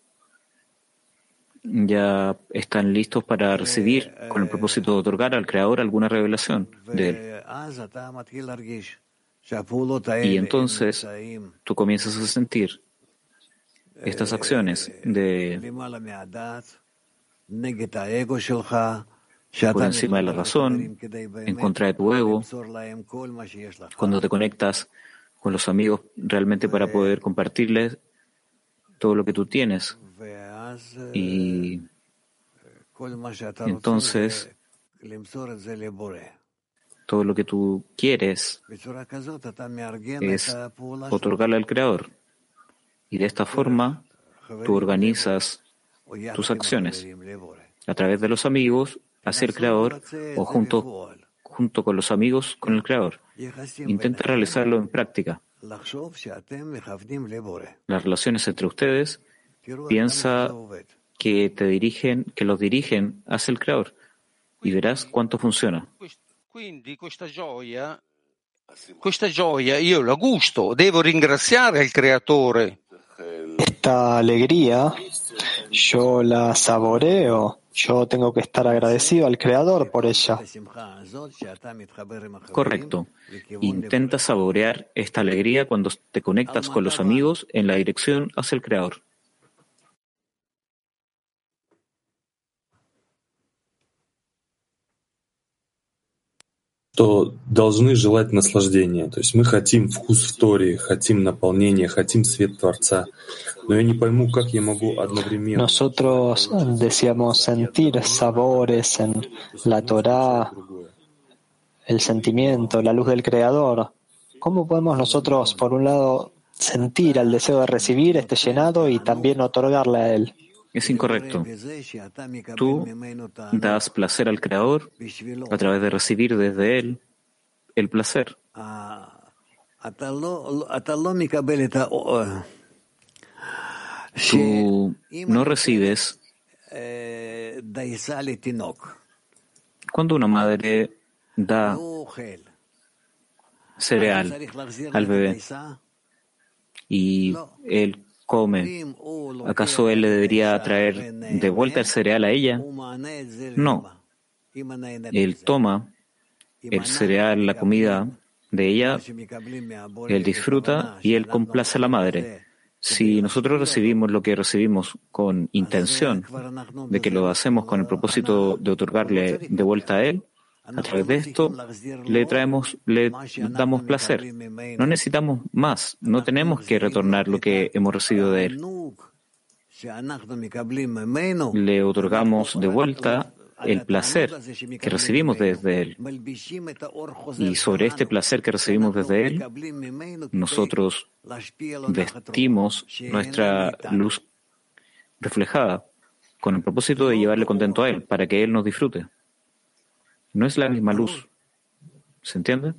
ya están listos para recibir con el propósito de otorgar al Creador alguna revelación de Él. Y entonces tú comienzas a sentir estas acciones de por encima de la razón, en contra de tu ego, cuando te conectas con los amigos realmente para poder compartirles todo lo que tú tienes. Y entonces todo lo que tú quieres es otorgarle al Creador. Y de esta forma tú organizas tus acciones a través de los amigos hacia el Creador o junto, junto con los amigos con el Creador. Intenta realizarlo en práctica. Las relaciones entre ustedes, piensa que te dirigen, que los dirigen hacia el Creador y verás cuánto funciona. Questa gioia io la gusto, devo ringraziare il creatore. Esta alegría yo la saboreo, yo tengo que estar agradecido al creador por ella. Correcto. Intenta saborear esta alegría cuando te conectas con los amigos en la dirección hacia el creador. что должны желать наслаждения. То есть мы хотим вкус в Торе, хотим наполнение, хотим свет Творца. Но я не пойму, как я могу одновременно... Nosotros deseamos sentir sabores en la Torah, el sentimiento, la luz del Creador. ¿Cómo podemos nosotros, por un lado, sentir el deseo de recibir este llenado y también otorgarle a Él? Es incorrecto. Tú das placer al Creador a través de recibir desde Él el placer. Tú no recibes cuando una madre da cereal al bebé y él come, ¿acaso él le debería traer de vuelta el cereal a ella? No. Él toma el cereal, la comida de ella, él disfruta y él complace a la madre. Si nosotros recibimos lo que recibimos con intención de que lo hacemos con el propósito de otorgarle de vuelta a él, a través de esto le traemos, le damos placer. No necesitamos más, no tenemos que retornar lo que hemos recibido de él. Le otorgamos de vuelta el placer que recibimos desde Él. Y sobre este placer que recibimos desde Él, nosotros vestimos nuestra luz reflejada con el propósito de llevarle contento a Él, para que Él nos disfrute. No es la misma luz. ¿Se entiende?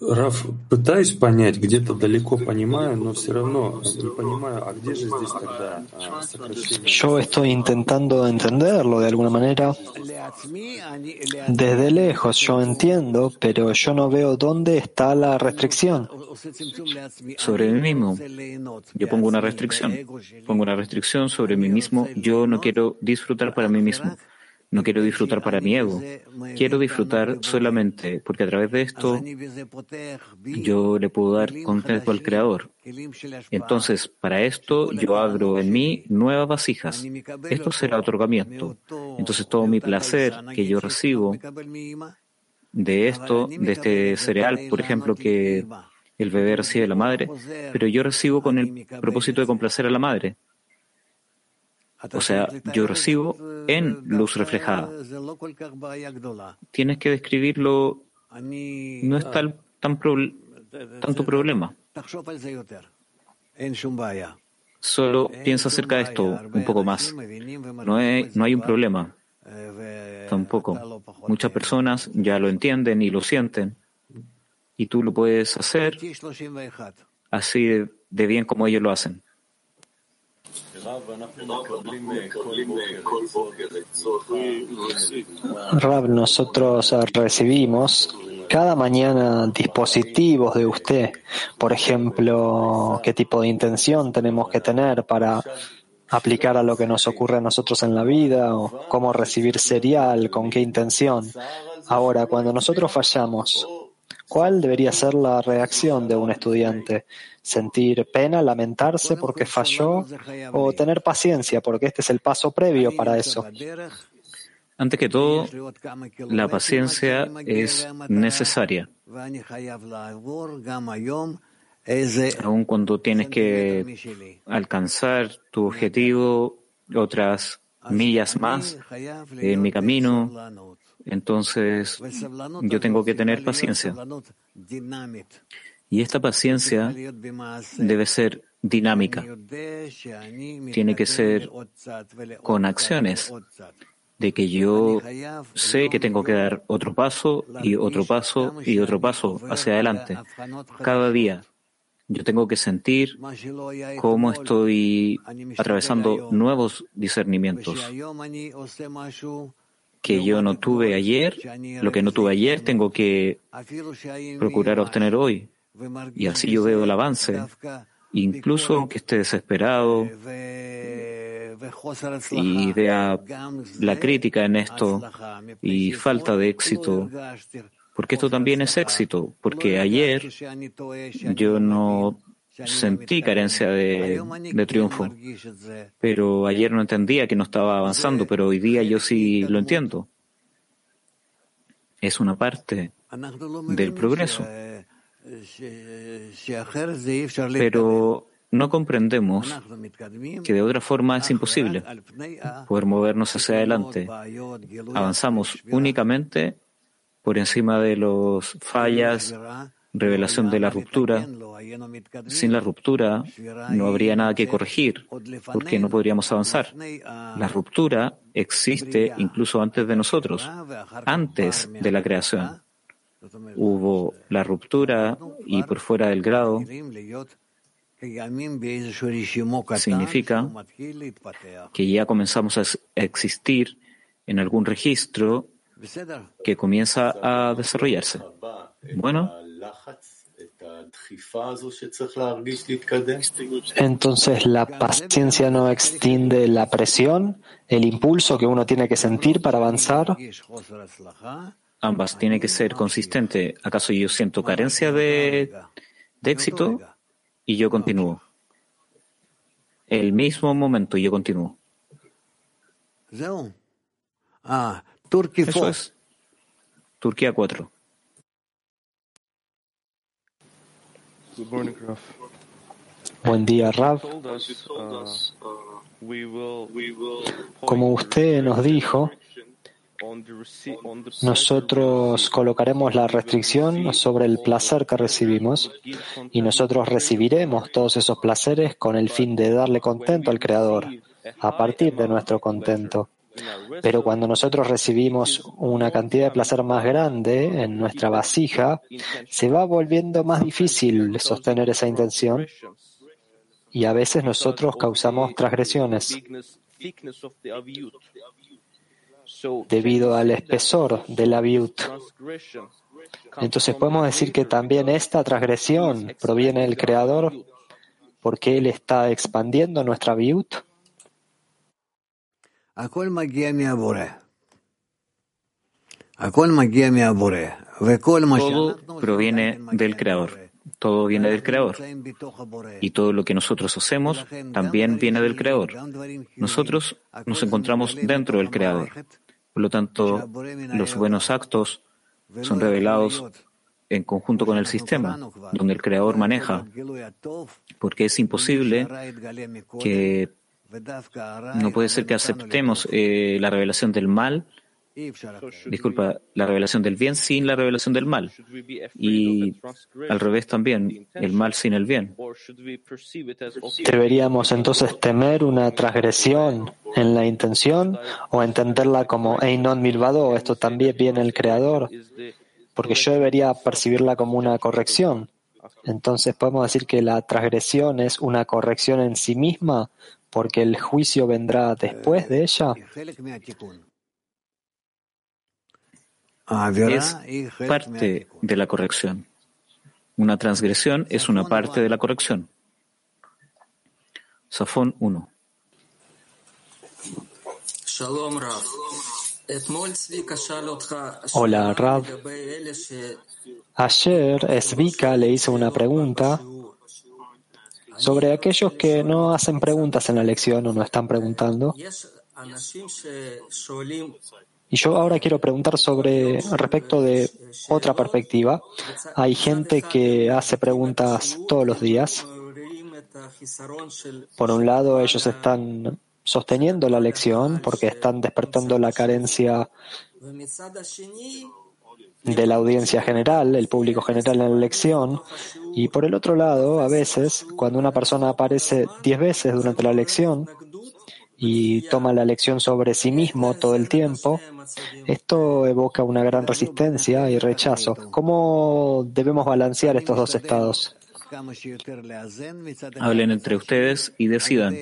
Раф, пытаюсь понять, где-то далеко понимаю, но все равно не понимаю, а где же здесь тогда а, сокращение? Yo estoy intentando entenderlo de alguna manera. Desde lejos yo entiendo, pero yo no veo dónde está la restricción. Sobre mí mismo, yo pongo una restricción. Pongo una restricción sobre mí mismo. Yo no quiero disfrutar para mí mismo. No quiero disfrutar para mi ego. Quiero disfrutar solamente porque a través de esto yo le puedo dar contento al Creador. Entonces, para esto yo abro en mí nuevas vasijas. Esto será otorgamiento. Entonces, todo mi placer que yo recibo de esto, de este cereal, por ejemplo, que el bebé recibe de la madre, pero yo recibo con el propósito de complacer a la madre. O sea, yo recibo en luz reflejada. Tienes que describirlo, no es tal, tan tanto problema. Solo piensa acerca de esto un poco más. No hay, no hay un problema. Tampoco. Muchas personas ya lo entienden y lo sienten. Y tú lo puedes hacer así de bien como ellos lo hacen. Rab, nosotros recibimos cada mañana dispositivos de usted. Por ejemplo, qué tipo de intención tenemos que tener para aplicar a lo que nos ocurre a nosotros en la vida, o cómo recibir serial, con qué intención. Ahora, cuando nosotros fallamos, ¿Cuál debería ser la reacción de un estudiante? ¿Sentir pena, lamentarse porque falló o tener paciencia porque este es el paso previo para eso? Antes que todo, la paciencia es necesaria. Aun cuando tienes que alcanzar tu objetivo, otras millas más en mi camino, entonces, yo tengo que tener paciencia. Y esta paciencia debe ser dinámica. Tiene que ser con acciones de que yo sé que tengo que dar otro paso y otro paso y otro paso hacia adelante. Cada día yo tengo que sentir cómo estoy atravesando nuevos discernimientos que yo no tuve ayer, lo que no tuve ayer tengo que procurar obtener hoy. Y así yo veo el avance. Incluso aunque esté desesperado y vea la crítica en esto y falta de éxito, porque esto también es éxito, porque ayer yo no sentí carencia de, triunfo, pero ayer no entendía que no estaba avanzando, pero hoy día yo sí lo entiendo. Es una parte del progreso. Pero no comprendemos que de otra forma es imposible poder movernos hacia adelante. Avanzamos únicamente por encima de los fallas, revelación de la ruptura. Sin la ruptura no habría nada que corregir, porque no podríamos avanzar. La ruptura existe incluso antes de nosotros, antes de la creación. Hubo la ruptura y por fuera del grado significa que ya comenzamos a existir en algún registro que comienza a desarrollarse. Bueno, entonces la paciencia no extiende la presión, el impulso que uno tiene que sentir para avanzar. Ambas tienen que ser consistentes. ¿Acaso yo siento carencia de, de éxito y yo continúo? El mismo momento yo continúo. Eso es. Turquía 4. Buen día, Rav. Como usted nos dijo, nosotros colocaremos la restricción sobre el placer que recibimos y nosotros recibiremos todos esos placeres con el fin de darle contento al Creador a partir de nuestro contento. Pero cuando nosotros recibimos una cantidad de placer más grande en nuestra vasija, se va volviendo más difícil sostener esa intención y a veces nosotros causamos transgresiones debido al espesor de la viut. Entonces podemos decir que también esta transgresión proviene del Creador porque Él está expandiendo nuestra viut. Todo proviene del Creador. Todo viene del Creador. Y todo lo que nosotros hacemos también viene del Creador. Nosotros nos encontramos dentro del Creador. Por lo tanto, los buenos actos son revelados en conjunto con el sistema, donde el Creador maneja, porque es imposible que no puede ser que aceptemos eh, la revelación del mal disculpa, la revelación del bien sin la revelación del mal. Y al revés también, el mal sin el bien. ¿Deberíamos entonces temer una transgresión en la intención o entenderla como Einon Milvado, esto también viene el Creador? Porque yo debería percibirla como una corrección. Entonces podemos decir que la transgresión es una corrección en sí misma porque el juicio vendrá después de ella es parte de la corrección. Una transgresión es una parte de la corrección. Safón 1. Hola, Rav. Ayer Svika le hizo una pregunta sobre aquellos que no hacen preguntas en la lección o no están preguntando. Y yo ahora quiero preguntar sobre respecto de otra perspectiva. Hay gente que hace preguntas todos los días. Por un lado, ellos están sosteniendo la lección porque están despertando la carencia de la audiencia general, el público general en la lección. Y por el otro lado, a veces, cuando una persona aparece diez veces durante la lección, y toma la lección sobre sí mismo todo el tiempo, esto evoca una gran resistencia y rechazo. ¿Cómo debemos balancear estos dos estados? Hablen entre ustedes y decidan.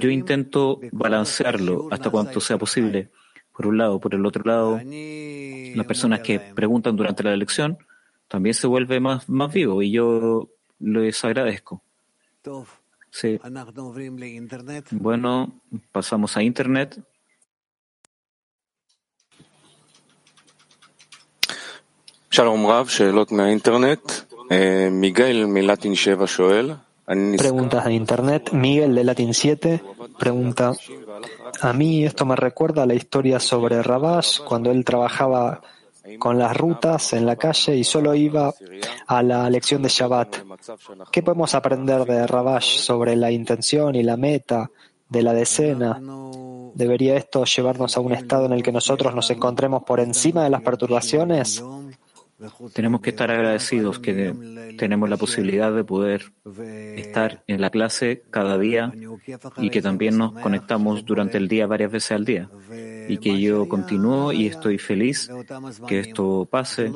Yo intento balancearlo hasta cuanto sea posible. Por un lado, por el otro lado, las personas que preguntan durante la lección también se vuelve más, más vivo y yo les agradezco. Sí. Bueno, pasamos a Internet. Shalom Rav, Internet. Miguel Milatin 7 Preguntas de Internet. Miguel de Latin 7 pregunta, a mí esto me recuerda la historia sobre Rabash cuando él trabajaba con las rutas en la calle y solo iba a la lección de Shabbat. ¿Qué podemos aprender de Rabash sobre la intención y la meta de la decena? ¿Debería esto llevarnos a un estado en el que nosotros nos encontremos por encima de las perturbaciones? Tenemos que estar agradecidos que tenemos la posibilidad de poder estar en la clase cada día y que también nos conectamos durante el día varias veces al día. Y que yo continúo y estoy feliz que esto pase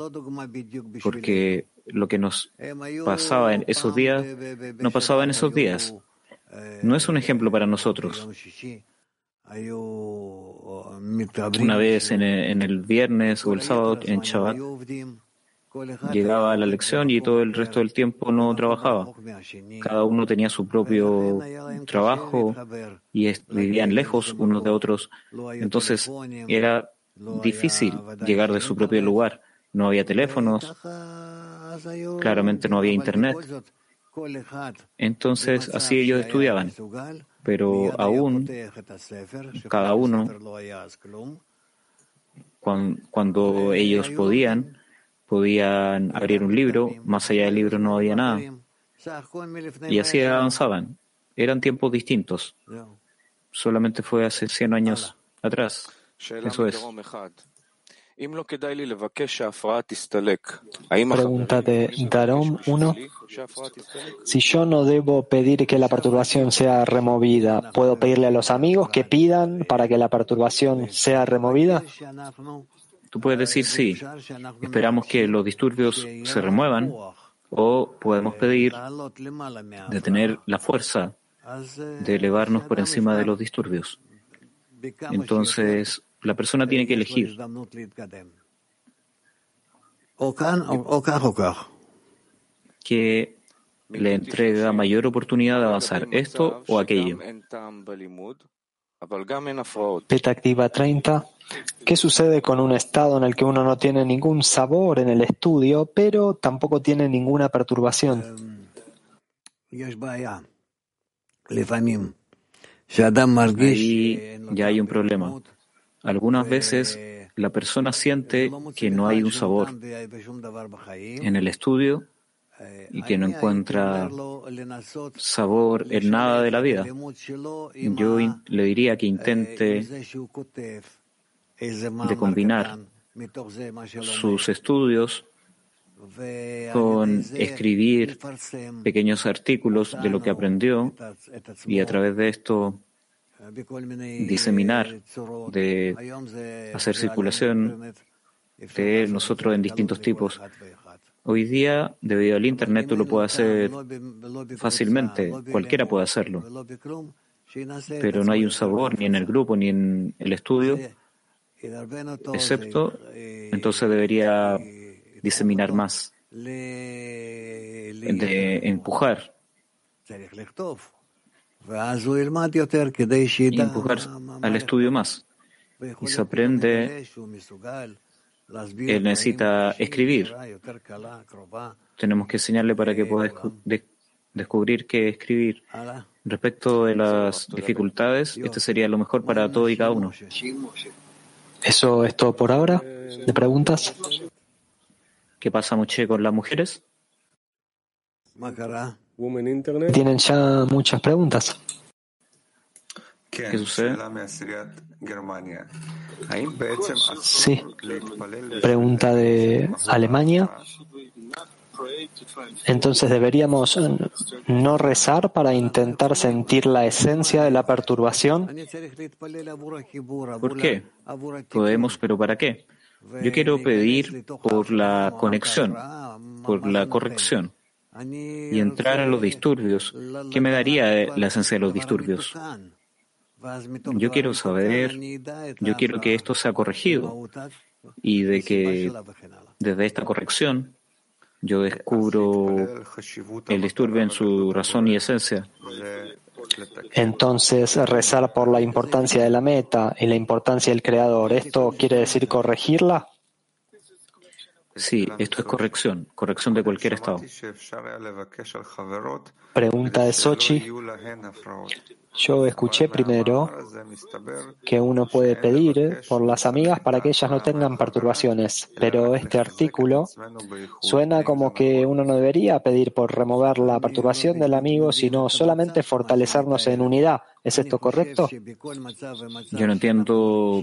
porque lo que nos pasaba en esos días no pasaba en esos días. No es un ejemplo para nosotros. Una vez en el, viernes o el sábado en Shabbat llegaba a la lección y todo el resto del tiempo no trabajaba. Cada uno tenía su propio trabajo y vivían lejos unos de otros. Entonces era difícil llegar de su propio lugar. No había teléfonos, claramente no había internet. Entonces así ellos estudiaban. Pero aún cada uno, cuando ellos podían, podían abrir un libro, más allá del libro no había nada. Y así avanzaban. Eran tiempos distintos. Solamente fue hace 100 años atrás. Eso es. Pregunta de Darom 1. Si yo no debo pedir que la perturbación sea removida, ¿puedo pedirle a los amigos que pidan para que la perturbación sea removida? Tú puedes decir sí, esperamos que los disturbios se remuevan o podemos pedir de tener la fuerza de elevarnos por encima de los disturbios. Entonces, la persona tiene que elegir. Que le entrega mayor oportunidad de avanzar, esto o aquello. Peta activa 30. ¿Qué sucede con un estado en el que uno no tiene ningún sabor en el estudio, pero tampoco tiene ninguna perturbación? Ahí ya hay un problema. Algunas veces la persona siente que no hay un sabor en el estudio y que no encuentra sabor en nada de la vida. Yo le diría que intente de combinar sus estudios con escribir pequeños artículos de lo que aprendió y a través de esto diseminar, de hacer circulación de nosotros en distintos tipos. Hoy día, debido al Internet, tú lo puedes hacer fácilmente, cualquiera puede hacerlo, pero no hay un sabor ni en el grupo ni en el estudio, excepto, entonces debería diseminar más, de empujar. Y empujar al estudio más. Y se aprende, él necesita escribir. Tenemos que enseñarle para que pueda descubrir qué escribir. Respecto de las dificultades, este sería lo mejor para todo y cada uno. ¿Eso es todo por ahora? ¿De preguntas? ¿Qué pasa, Moche, con las mujeres? Tienen ya muchas preguntas. ¿Qué sucede? Sí. Pregunta de Alemania. Entonces deberíamos no rezar para intentar sentir la esencia de la perturbación. ¿Por qué? Podemos, pero ¿para qué? Yo quiero pedir por la conexión, por la corrección y entrar a los disturbios. ¿Qué me daría la esencia de los disturbios? Yo quiero saber, yo quiero que esto sea corregido y de que desde esta corrección yo descubro el disturbio en su razón y esencia. Entonces, rezar por la importancia de la meta y la importancia del creador, ¿esto quiere decir corregirla? Sí, esto es corrección, corrección de cualquier estado. Pregunta de Sochi. Yo escuché primero que uno puede pedir por las amigas para que ellas no tengan perturbaciones, pero este artículo suena como que uno no debería pedir por remover la perturbación del amigo, sino solamente fortalecernos en unidad. ¿Es esto correcto? Yo no entiendo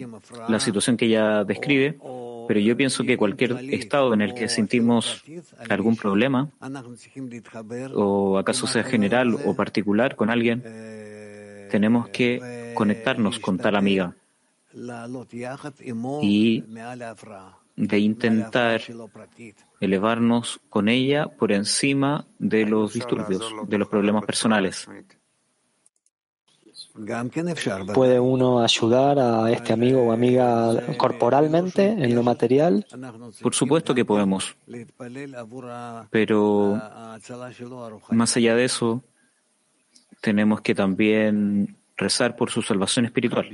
la situación que ella describe, pero yo pienso que cualquier estado en el que sentimos algún problema, o acaso sea general o particular con alguien, tenemos que conectarnos con tal amiga y de intentar elevarnos con ella por encima de los disturbios, de los problemas personales. ¿Puede uno ayudar a este amigo o amiga corporalmente en lo material? Por supuesto que podemos. Pero más allá de eso, tenemos que también rezar por su salvación espiritual.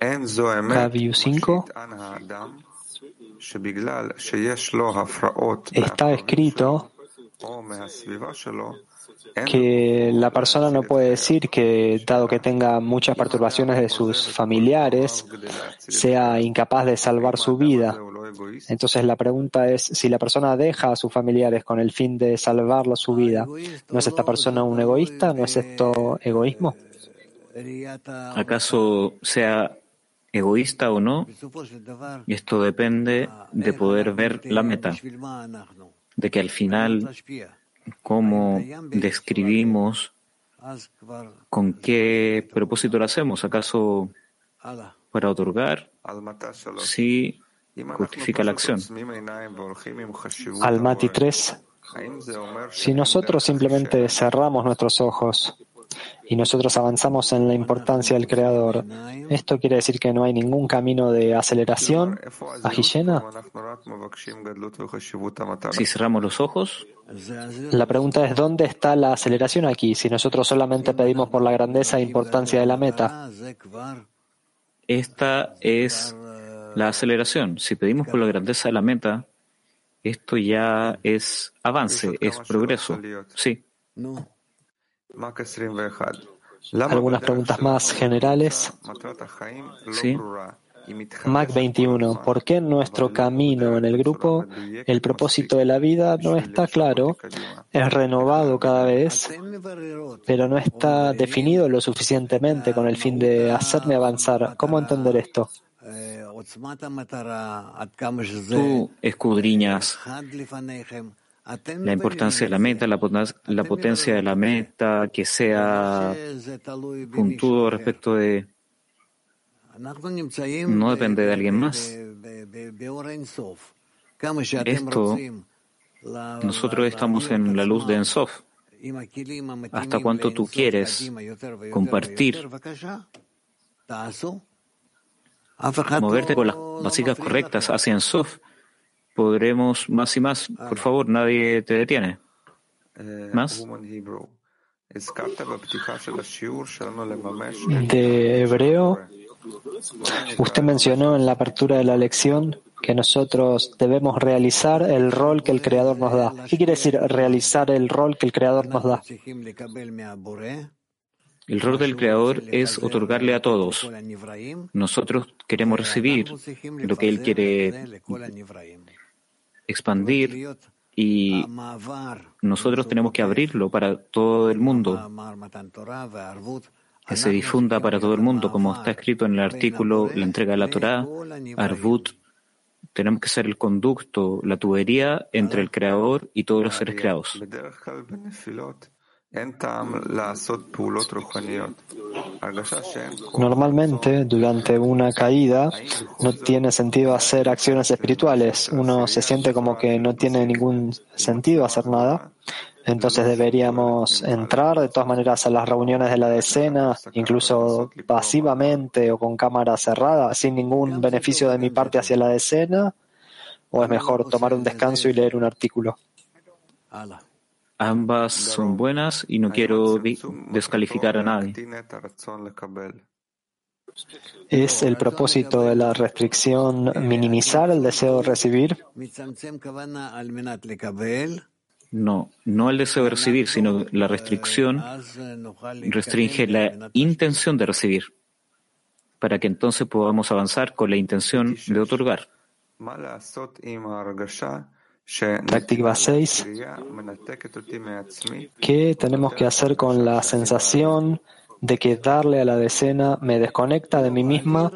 Kaviu 5 está escrito que la persona no puede decir que, dado que tenga muchas perturbaciones de sus familiares, sea incapaz de salvar su vida. Entonces la pregunta es, si la persona deja a sus familiares con el fin de salvar su vida, ¿no es esta persona un egoísta? ¿No es esto egoísmo? ¿Acaso sea egoísta o no, esto depende de poder ver la meta, de que al final, cómo describimos, con qué propósito lo hacemos, ¿acaso para otorgar? Sí, justifica la acción. Almati 3. Si nosotros simplemente cerramos nuestros ojos y nosotros avanzamos en la importancia del Creador, ¿esto quiere decir que no hay ningún camino de aceleración, Ajillena? Si cerramos los ojos, la pregunta es ¿dónde está la aceleración aquí? Si nosotros solamente pedimos por la grandeza e importancia de la meta. Esta es la aceleración. Si pedimos por la grandeza de la meta, esto ya es avance, es progreso. Sí. Algunas preguntas más generales. Sí. Mac 21. ¿Por qué en nuestro camino en el grupo el propósito de la vida no está claro? Es renovado cada vez, pero no está definido lo suficientemente con el fin de hacerme avanzar. ¿Cómo entender esto? Tú escudriñas la importancia de la meta, la, la potencia de la meta, que sea puntudo respecto de... No depende de alguien más. Esto, nosotros estamos en la luz de Ensof. ¿Hasta cuánto tú quieres compartir? Moverte con las básicas correctas hacia Ensof podremos más y más. Por favor, nadie te detiene. ¿Más? De hebreo, usted mencionó en la apertura de la lección que nosotros debemos realizar el rol que el Creador nos da. ¿Qué quiere decir realizar el rol que el Creador nos da? El rol del Creador es otorgarle a todos. Nosotros queremos recibir lo que Él quiere expandir y nosotros tenemos que abrirlo para todo el mundo, que se difunda para todo el mundo, como está escrito en el artículo La entrega de la Torah, Arvut. Tenemos que ser el conducto, la tubería entre el Creador y todos los seres creados. Normalmente, durante una caída, no tiene sentido hacer acciones espirituales. Uno se siente como que no tiene ningún sentido hacer nada. Entonces deberíamos entrar de todas maneras a las reuniones de la decena, incluso pasivamente o con cámara cerrada, sin ningún beneficio de mi parte hacia la decena. ¿O es mejor tomar un descanso y leer un artículo? Ambas son buenas y no quiero descalificar a nadie. ¿Es el propósito de la restricción minimizar el deseo de recibir? No, no el deseo de recibir, sino la restricción restringe la intención de recibir, para que entonces podamos avanzar con la intención de otorgar. Práctica 6. ¿Qué tenemos que hacer con la sensación de que darle a la decena me desconecta de mí misma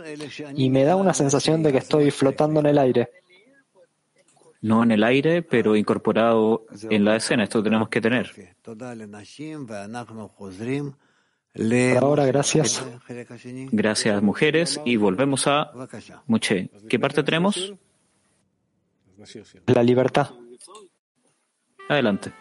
y me da una sensación de que estoy flotando en el aire? No en el aire, pero incorporado en la decena. Esto tenemos que tener. ahora, gracias. Gracias, mujeres. Y volvemos a Muche. ¿Qué parte tenemos? La libertad. Adelante.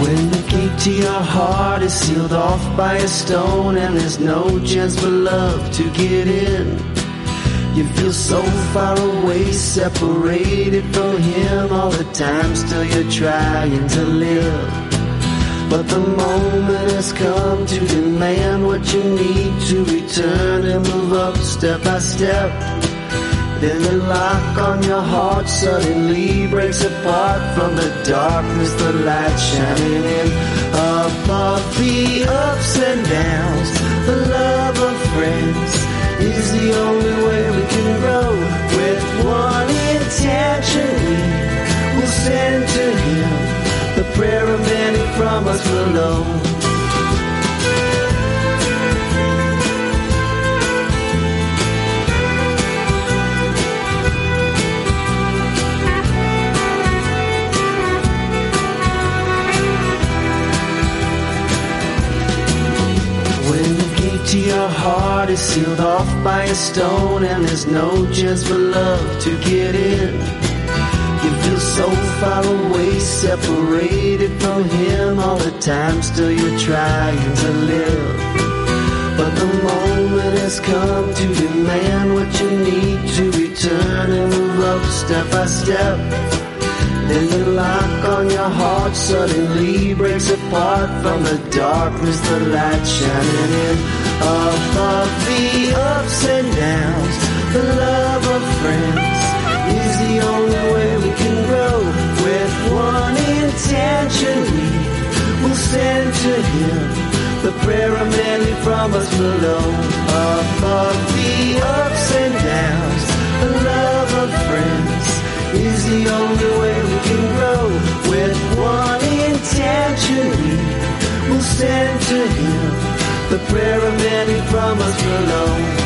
When the gate to your heart is sealed off by a stone and there's no chance for love to get in. You feel so far away, separated from him all the time, still you're trying to live. But the moment has come to demand what you need to return and move up step by step. Then the lock on your heart suddenly breaks apart from the darkness, the light shining in. Above the ups and downs, the love of friends is the only way we can grow. With one intention, we will send to Him the prayer of many from us below. To your heart is sealed off by a stone and there's no chance for love to get in. You feel so far away, separated from him all the time, still you're trying to live. But the moment has come to demand what you need to return and move up step by step. Then the lock on your heart suddenly breaks apart from the darkness, the light shining in. Above the ups and downs, the love of friends is the only way we can grow. With one intention, we will send to Him the prayer of many from us below. Above the ups and downs, the love of friends is the only way we can grow. With one intention, we will send to Him the prayer of many from us below.